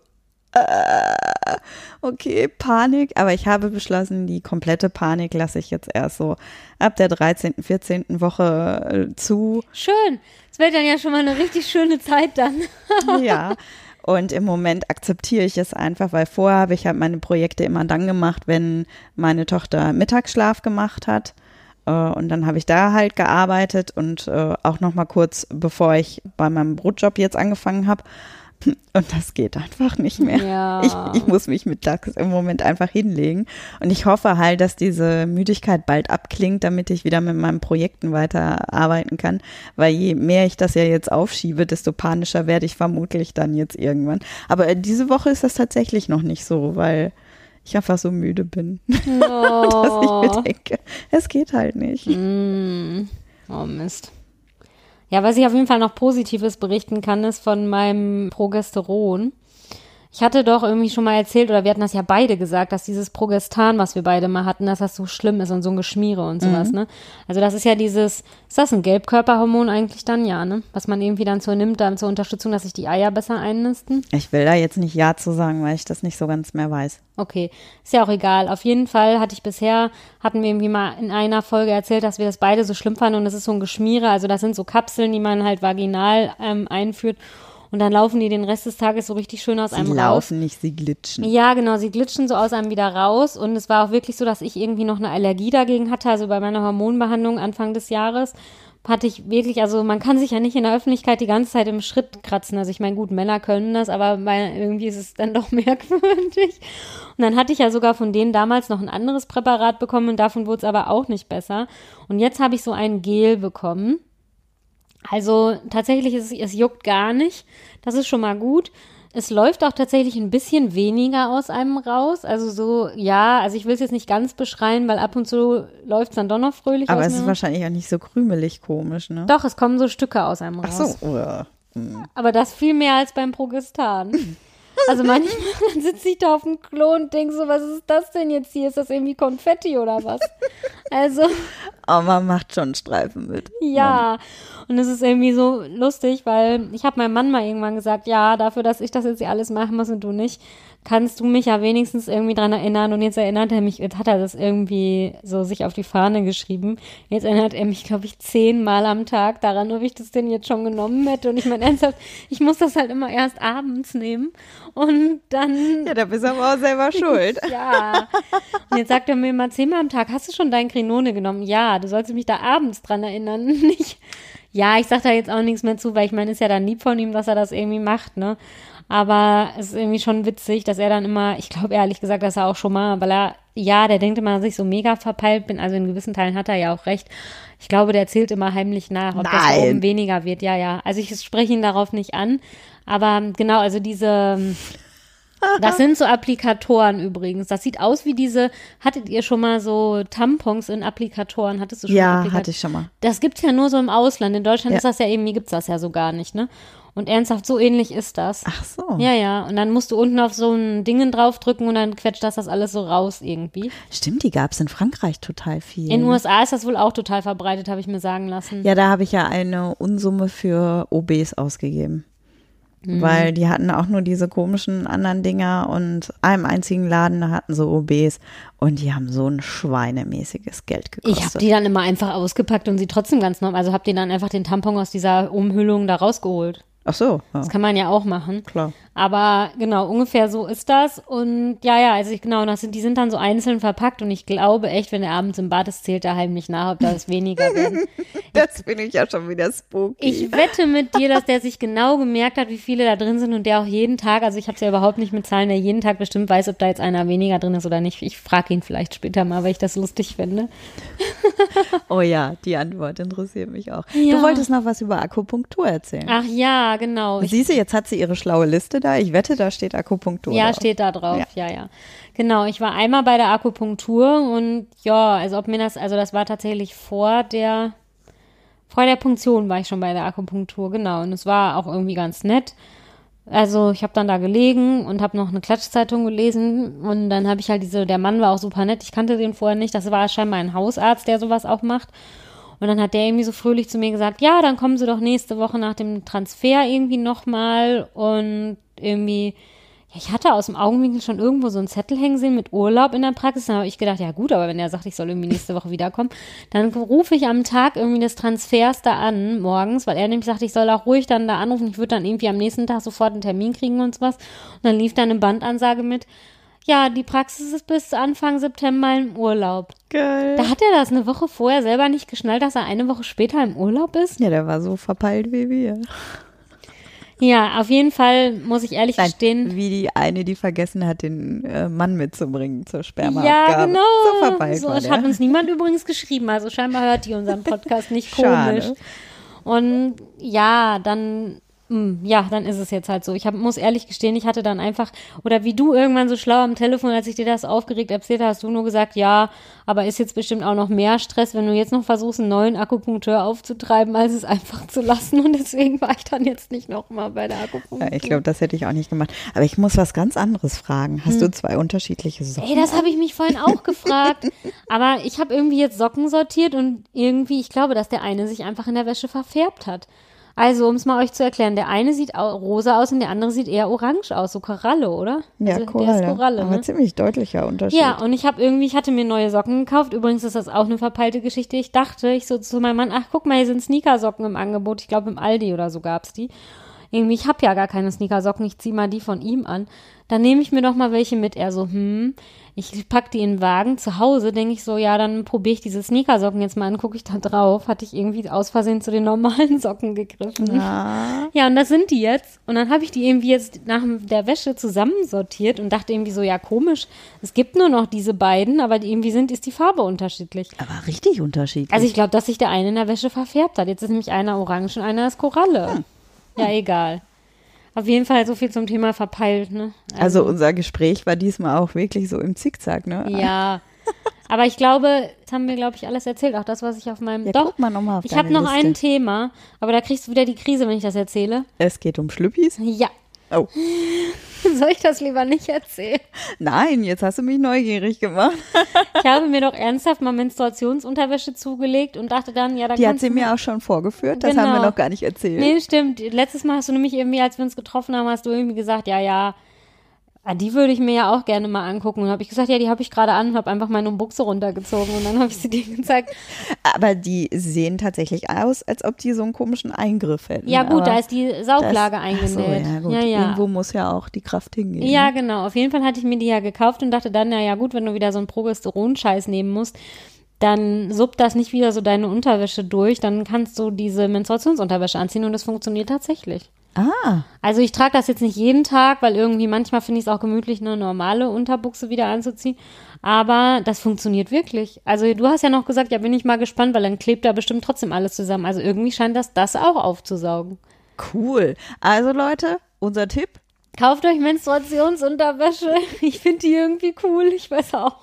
äh, okay, Panik. Aber ich habe beschlossen, die komplette Panik lasse ich jetzt erst so ab der 13., 14. Woche äh, zu. Schön. Es wird dann ja schon mal eine richtig schöne Zeit dann. [LAUGHS] ja. Und im Moment akzeptiere ich es einfach, weil vorher habe ich halt meine Projekte immer dann gemacht, wenn meine Tochter Mittagsschlaf gemacht hat. Äh, Und dann habe ich da halt gearbeitet und äh, auch noch mal kurz, bevor ich bei meinem Brotjob jetzt angefangen habe. Und das geht einfach nicht mehr. Ja. Ich, ich muss mich mittags im Moment einfach hinlegen. Und ich hoffe halt, dass diese Müdigkeit bald abklingt, damit ich wieder mit meinen Projekten weiterarbeiten kann. Weil je mehr ich das ja jetzt aufschiebe, desto panischer werde ich vermutlich dann jetzt irgendwann. Aber äh, diese Woche ist das tatsächlich noch nicht so, weil ich einfach so müde bin, [LAUGHS] dass ich Oh. mir denke, es geht halt nicht. Mm. Oh Mist. Ja, was ich auf jeden Fall noch Positives berichten kann, ist von meinem Progesteron. Ich hatte doch irgendwie schon mal erzählt, oder wir hatten das ja beide gesagt, dass dieses Progestan, was wir beide mal hatten, dass das so schlimm ist und so ein Geschmiere und sowas, ne? Also das ist ja dieses, ist das ein Gelbkörperhormon eigentlich dann, ja, ne? Was man irgendwie dann so nimmt, dann zur Unterstützung, dass sich die Eier besser einnisten. Ich will da jetzt nicht Ja zu sagen, weil ich das nicht so ganz mehr weiß. Okay, ist ja auch egal. Auf jeden Fall hatte ich bisher, hatten wir irgendwie mal in einer Folge erzählt, dass wir das beide so schlimm fanden und es ist so ein Geschmiere. Also das sind so Kapseln, die man halt vaginal ähm, einführt und dann laufen die den Rest des Tages so richtig schön aus Sie einem raus. laufen nicht, sie glitschen. Ja, genau, sie glitschen so aus einem wieder raus und es war auch wirklich so, dass ich irgendwie noch eine Allergie dagegen hatte. Also bei meiner Hormonbehandlung Anfang des Jahres hatte ich wirklich, also man kann sich ja nicht in der Öffentlichkeit die ganze Zeit im Schritt kratzen. Also ich meine, gut, Männer können das, aber irgendwie ist es dann doch [LAUGHS] merkwürdig. Und dann hatte ich ja sogar von denen damals noch ein anderes Präparat bekommen und davon wurde es aber auch nicht besser. Und jetzt habe ich so ein Gel bekommen. Also tatsächlich ist es, es juckt gar nicht. Das ist schon mal gut. Es läuft auch tatsächlich ein bisschen weniger aus einem raus. Also so, ja, also ich will es jetzt nicht ganz beschreien, weil ab und zu läuft es dann doch noch fröhlich Aber es ist raus. wahrscheinlich auch nicht so krümelig komisch, ne? Doch, es kommen so Stücke aus einem Ach raus. so. uah. Aber das viel mehr als beim Progestan. [LAUGHS] Also manchmal [LAUGHS] sitze ich da auf dem Klo und denke so, was ist das denn jetzt hier? Ist das irgendwie Konfetti oder was? Also, [LAUGHS] Aber man macht schon Streifen mit. ja. Und es ist irgendwie so lustig, weil ich habe meinem Mann mal irgendwann gesagt, ja, dafür, dass ich das jetzt hier alles machen muss und du nicht, kannst du mich ja wenigstens irgendwie dran erinnern. Und jetzt erinnert er mich, jetzt hat er das irgendwie so sich auf die Fahne geschrieben. Jetzt erinnert er mich, glaube ich, zehnmal am Tag daran, ob ich das denn jetzt schon genommen hätte. Und ich meine ernsthaft, ich muss das halt immer erst abends nehmen. Und dann Ja, da bist du aber auch selber [LAUGHS] schuld. ja. Und jetzt sagt er mir immer zehnmal am Tag, hast du schon dein Krinone genommen? Ja, du sollst mich da abends dran erinnern. [LAUGHS] Nicht. Ja, ich sag da jetzt auch nichts mehr zu, weil ich meine, ist ja dann lieb von ihm, dass er das irgendwie macht, ne? Aber es ist irgendwie schon witzig, dass er dann immer, ich glaube ehrlich gesagt, dass er auch schon mal, weil er, ja, der denkt immer, dass ich so mega verpeilt bin. Also in gewissen Teilen hat er ja auch recht. Ich glaube, der zählt immer heimlich nach, ob das Nein. oben weniger wird. Ja, ja. Also ich spreche ihn darauf nicht an. Aber genau, also diese, das sind so Applikatoren übrigens. Das sieht aus wie diese, hattet ihr schon mal so Tampons in Applikatoren? Hattest du schon mal Ja, Applikatoren? hatte ich schon mal. Das gibt's ja nur so im Ausland. In Deutschland Ja. ist das ja irgendwie, gibt's das ja so gar nicht, ne? Und ernsthaft, so ähnlich ist das. Ach so. Ja, ja. Und dann musst du unten auf so ein Dingen draufdrücken und dann quetscht das das alles so raus irgendwie. Stimmt, die gab es in Frankreich total viel. In den USA ist das wohl auch total verbreitet, habe ich mir sagen lassen. ja, da habe ich ja eine Unsumme für OBs ausgegeben. Mhm. Weil die hatten auch nur diese komischen anderen Dinger und einem einzigen Laden hatten so OBs und die haben so ein schweinemäßiges Geld gekostet. Ich habe die dann immer einfach ausgepackt und sie trotzdem ganz normal, also hab die dann einfach den Tampon aus dieser Umhüllung da rausgeholt. Ach so, ja, Das kann man ja auch machen. klar. Aber genau, ungefähr so ist das. Und ja, ja, also ich, genau, das sind, die sind dann so einzeln verpackt und ich glaube echt, wenn er abends im Bad ist, zählt er heimlich nach, ob das weniger werden. [LAUGHS] Das finde ich ja schon wieder spooky. Ich wette mit dir, dass der sich genau gemerkt hat, wie viele da drin sind und der auch jeden Tag, also ich habe es ja überhaupt nicht mit Zahlen, der jeden Tag bestimmt weiß, ob da jetzt einer weniger drin ist oder nicht. Ich frage ihn vielleicht später mal, weil ich das lustig finde. [LAUGHS] oh ja, die Antwort interessiert mich auch. Ja. Du wolltest noch was über Akupunktur erzählen. Ach ja, genau. Siehst du, jetzt hat sie ihre schlaue Liste da? Ich wette, da steht Akupunktur. Ja, drauf. steht da drauf, Ja. ja. ja, Genau, ich war einmal bei der Akupunktur und ja, also ob mir das, also das war tatsächlich vor der, vor der Punktion war ich schon bei der Akupunktur, genau. Und es war auch irgendwie ganz nett. Also ich habe dann da gelegen und habe noch eine Klatschzeitung gelesen und dann habe ich halt diese, der Mann war auch super nett, ich kannte den vorher nicht, das war scheinbar ein Hausarzt, der sowas auch macht. Und dann hat der irgendwie so fröhlich zu mir gesagt, ja, dann kommen Sie doch nächste Woche nach dem Transfer irgendwie nochmal und irgendwie, ja, ich hatte aus dem Augenwinkel schon irgendwo so einen Zettel hängen sehen mit Urlaub in der Praxis. Dann habe ich gedacht, ja gut, aber wenn er sagt, ich soll irgendwie nächste Woche wiederkommen, dann rufe ich am Tag irgendwie des Transfers da an, morgens, weil er nämlich sagt, ich soll auch ruhig dann da anrufen. Ich würde dann irgendwie am nächsten Tag sofort einen Termin kriegen und sowas. Und dann lief da eine Bandansage mit, ja, die Praxis ist bis Anfang September im Urlaub. Geil. Da hat er das eine Woche vorher selber nicht geschnallt, dass er eine Woche später im Urlaub ist. Ja, der war so verpeilt wie wir. Ja, auf jeden Fall muss ich ehrlich Nein, gestehen. wie die eine, die vergessen hat, den äh, Mann mitzubringen zur Ja, Spermaabgabe. genau. So verpeilt so, war das der. hat uns niemand übrigens geschrieben. Also scheinbar hört die unseren Podcast nicht [LAUGHS] komisch. Schade. Und ja, dann, ja, dann ist es jetzt halt so. Ich hab, muss ehrlich gestehen, ich hatte dann einfach, oder wie du irgendwann so schlau am Telefon, als ich dir das aufgeregt erzählt habe, hast du nur gesagt, ja, aber ist jetzt bestimmt auch noch mehr Stress, wenn du jetzt noch versuchst, einen neuen Akupunkteur aufzutreiben, als es einfach zu lassen. Und deswegen war ich dann jetzt nicht nochmal bei der Akupunktur. Ja, ich glaube, das hätte ich auch nicht gemacht. Aber ich muss was ganz anderes fragen. Hast du zwei unterschiedliche Socken? Ey, das habe ich mich vorhin auch gefragt. [LAUGHS] Aber ich habe irgendwie jetzt Socken sortiert und irgendwie, ich glaube, dass der eine sich einfach in der Wäsche verfärbt hat. Also, um es mal euch zu erklären, der eine sieht rosa aus und der andere sieht eher orange aus, so Koralle, oder? ja, also, Koralle. Der ist Koralle, Aber ne? ziemlich deutlicher Unterschied. Ja, und ich habe irgendwie, ich hatte mir neue Socken gekauft. Übrigens ist das auch eine verpeilte Geschichte. Ich dachte, ich so zu meinem Mann, ach guck mal, hier sind Sneakersocken im Angebot. Ich glaube, im Aldi oder so gab's die. Irgendwie, ich habe ja gar keine Sneakersocken, ich zieh mal die von ihm an. Dann nehme ich mir doch mal welche mit. Er so, hm, ich pack die in den Wagen. Zu Hause denke ich so, ja, dann probiere ich diese Sneakersocken jetzt mal an, gucke ich da drauf. Hatte ich irgendwie aus Versehen zu den normalen [LAUGHS] Socken gegriffen. Ah, Ja, und das sind die jetzt. Und dann habe ich die irgendwie jetzt nach der Wäsche zusammensortiert und dachte irgendwie so, ja, komisch. Es gibt nur noch diese beiden, aber die irgendwie sind, ist die Farbe unterschiedlich. aber richtig unterschiedlich. Also ich glaube, dass sich der eine in der Wäsche verfärbt hat. Jetzt ist nämlich einer orange und einer ist Koralle. Ja, egal. Auf jeden Fall so viel zum Thema verpeilt, ne? also unser Gespräch war diesmal auch wirklich so im Zickzack, ne? Ja. [LAUGHS] Aber ich glaube, das haben wir, glaube ich, alles erzählt. Auch das, was ich auf meinem. Ja, Doch, guck mal noch mal auf ich habe noch Liste. ein Thema, aber da kriegst du wieder die Krise, wenn ich das erzähle. Es geht um Schlüppis. Ja. Oh. [LAUGHS] Soll ich das lieber nicht erzählen? Nein, jetzt hast du mich neugierig gemacht. [LAUGHS] Ich habe mir doch ernsthaft mal Menstruationsunterwäsche zugelegt und dachte dann, ja, dann Die hat sie mir auch schon vorgeführt. Das haben wir Genau. noch gar nicht erzählt. Nee, stimmt. Letztes Mal hast du nämlich irgendwie, als wir uns getroffen haben, hast du irgendwie gesagt, ja, ja, ah, die würde ich mir ja auch gerne mal angucken. Und habe ich gesagt, ja, die habe ich gerade an und habe einfach meine Buchse runtergezogen und dann habe ich sie dir gezeigt. Aber die sehen tatsächlich aus, als ob die so einen komischen Eingriff hätten. Ja, gut, Aber da ist die Sauglage das- eingenäht. So, ja, gut. ja, ja. Irgendwo muss ja auch die Kraft hingehen. Ja, genau. Auf jeden Fall hatte ich mir die ja gekauft und dachte dann, na ja gut, wenn du wieder so einen Progesteron-Scheiß nehmen musst, dann suppt das nicht wieder so deine Unterwäsche durch, dann kannst du diese Menstruationsunterwäsche anziehen und das funktioniert tatsächlich. Ah, Also ich trage das jetzt nicht jeden Tag, weil irgendwie manchmal finde ich es auch gemütlich, eine normale Unterbuchse wieder anzuziehen. Aber das funktioniert wirklich. Also du hast ja noch gesagt, ja bin ich mal gespannt, weil dann klebt da bestimmt trotzdem alles zusammen. Also irgendwie scheint das das auch aufzusaugen. cool. Also Leute, unser Tipp. Kauft euch Menstruationsunterwäsche. Ich finde die irgendwie cool. Ich weiß auch.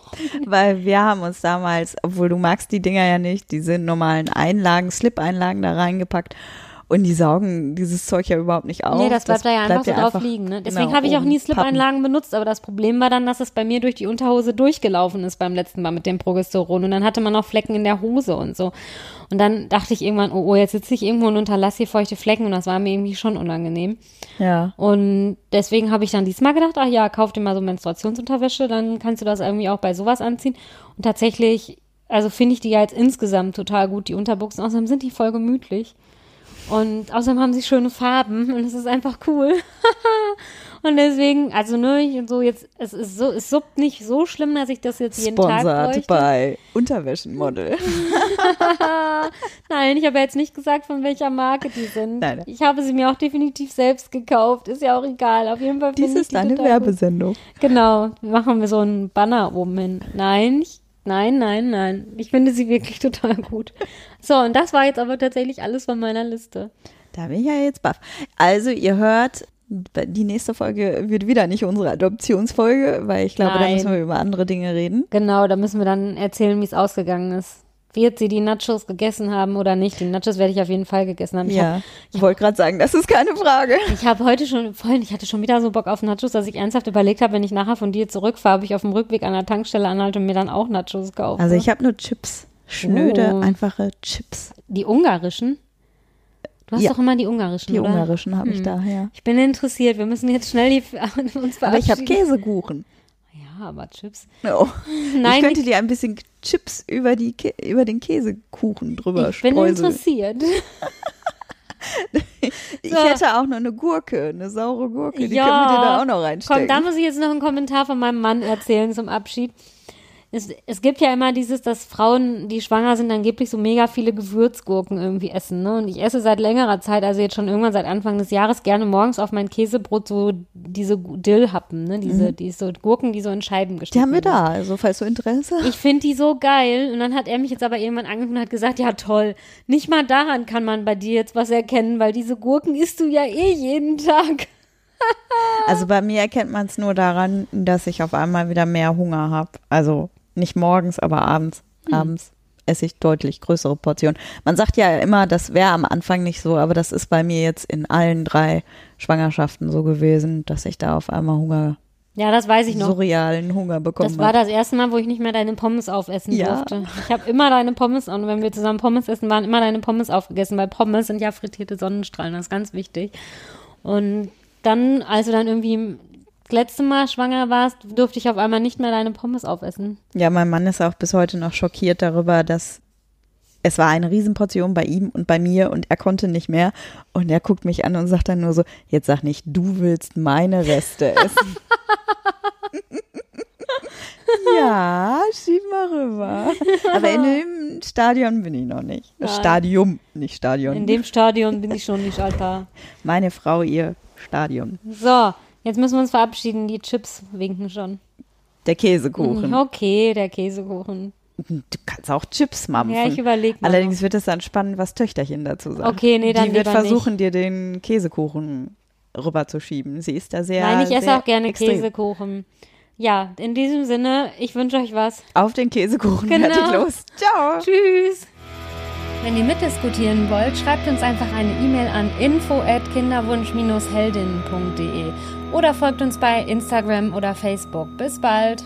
Weil wir haben uns damals, obwohl du magst die Dinger ja nicht, diese normalen Einlagen, Slip-Einlagen da reingepackt. Und die saugen dieses Zeug ja überhaupt nicht auf. nee, das bleibt da ja einfach bleibt so drauf liegen. Ne? Deswegen genau, habe ich auch nie. Slip-Einlagen benutzt, aber das Problem war dann, dass es bei mir durch die Unterhose durchgelaufen ist beim letzten Mal mit dem Progesteron. Und dann hatte man auch Flecken in der Hose und so. Und dann dachte ich irgendwann, oh, oh jetzt sitze ich irgendwo und unterlasse hier feuchte Flecken und das war mir irgendwie schon unangenehm. Ja. Und deswegen habe ich dann diesmal gedacht, ach ja, kauf dir mal so Menstruationsunterwäsche, dann kannst du das irgendwie auch bei sowas anziehen. Und tatsächlich, also finde ich die ja jetzt insgesamt total gut, die Unterbuchsen. Außerdem sind die voll gemütlich. Und außerdem haben sie schöne Farben und es ist einfach cool. [LAUGHS] und deswegen, also ne, ich- so jetzt, es ist so, es suppt nicht so schlimm, dass ich das jetzt jeden Tag Sponsored bräuchte. bei Unterwäschenmodel. [LAUGHS] Nein, ich habe ja jetzt nicht gesagt, von welcher Marke die sind. Nein. Ich habe sie mir auch definitiv selbst gekauft. Ist ja auch egal. Auf jeden Fall Dies finde ich ist die eine total gut. Werbesendung. Genau, machen wir so einen Banner oben hin. Nein, ich, nein, nein, nein. Ich finde sie wirklich [LAUGHS] total gut. So, und das war jetzt aber tatsächlich alles von meiner Liste. Da bin ich ja jetzt baff. Also, ihr hört, Die nächste Folge wird wieder nicht unsere Adoptionsfolge, weil ich glaube, da Nein. müssen wir über andere Dinge reden. Genau, da müssen wir dann erzählen, wie es ausgegangen ist. Wird sie die Nachos gegessen haben oder nicht? Die Nachos werde ich auf jeden Fall gegessen haben. Ich Ja, ich wollte gerade sagen, das ist keine Frage. Ich habe heute schon, vorhin, ich hatte schon wieder so Bock auf Nachos, dass ich ernsthaft überlegt habe, wenn ich nachher von dir zurückfahre, ob ich auf dem Rückweg an der Tankstelle anhalte und mir dann auch Nachos kaufe. Also ich habe nur Chips. Schnöde, Oh. einfache Chips. die ungarischen? Du hast Ja. doch immer die ungarischen, Die oder? ungarischen habe ich Hm. da, ja. Ich bin interessiert. Wir müssen jetzt schnell die, [LAUGHS] uns verabschieden. Aber ich habe Käsekuchen. Ja, aber Chips. No. Nein, ich könnte dir ein bisschen Chips über, die, Kä- über den Käsekuchen drüber ich bin streuseln. interessiert. [LAUGHS] Ich So. hätte auch noch eine Gurke, eine saure Gurke. Die Ja. können wir dir da auch noch reinstecken. Komm, da muss ich jetzt noch einen Kommentar von meinem Mann erzählen zum Abschied. Es, es gibt ja immer dieses, dass Frauen, die schwanger sind, angeblich so mega viele Gewürzgurken irgendwie essen. Ne? Und ich esse seit längerer Zeit, also jetzt schon irgendwann seit Anfang des Jahres, gerne morgens auf mein Käsebrot so diese Dillhappen, ne? diese die so Gurken, die so in Scheiben Mhm. die haben wir da, also falls du Interesse. Ich finde die so geil. Und dann hat er mich jetzt aber irgendwann angerufen und hat gesagt, ja toll, nicht mal daran kann man bei dir jetzt was erkennen, weil diese Gurken isst du ja eh jeden Tag. [LAUGHS] Also bei mir erkennt man es nur daran, dass ich auf einmal wieder mehr Hunger habe. Also nicht morgens, aber abends. Hm. Abends esse ich deutlich größere Portionen. Man sagt ja immer, das wäre am Anfang nicht so, aber das ist bei mir jetzt in allen drei Schwangerschaften so gewesen, dass ich da auf einmal Hunger, Ja, das weiß ich noch. surrealen Hunger bekommen Das war das erste Mal, wo ich nicht mehr deine Pommes aufessen Ja. durfte. Ich habe immer deine Pommes, und wenn wir zusammen Pommes essen, waren immer deine Pommes aufgegessen, weil Pommes sind ja frittierte Sonnenstrahlen, das ist ganz wichtig. Und dann, als du dann irgendwie letzte Mal schwanger warst, durfte ich auf einmal nicht mehr deine Pommes aufessen. Ja, mein Mann ist auch bis heute noch schockiert darüber, dass es war eine Riesenportion bei ihm und bei mir und er konnte nicht mehr. Und er guckt mich an und sagt dann nur so, jetzt sag nicht, du willst meine Reste essen. [LAUGHS] ja, schieb mal rüber. Aber in dem Stadion bin ich noch nicht. Nein. Stadium, nicht Stadion. In dem Stadion bin ich schon nicht, Alter. Meine Frau, ihr Stadion. So, jetzt müssen wir uns verabschieden. Die Chips winken schon. Der Käsekuchen. Okay, der Käsekuchen. Du kannst auch Chips mampfen. Ja, ich überlege mal. Allerdings wird es dann spannend, was Töchterchen dazu sagt. Okay, nee, dann Die wird versuchen, dir den Käsekuchen rüberzuschieben. Sie ist da sehr. Nein, ich esse auch gerne extrem. Käsekuchen. Ja, in diesem Sinne, ich wünsche euch was. Auf den Käsekuchen. Genau. Fertig los. Ciao. Tschüss. Wenn ihr mitdiskutieren wollt, schreibt uns einfach eine E-Mail an info@kinderwunsch-heldinnen.de oder folgt uns bei Instagram oder Facebook. Bis bald.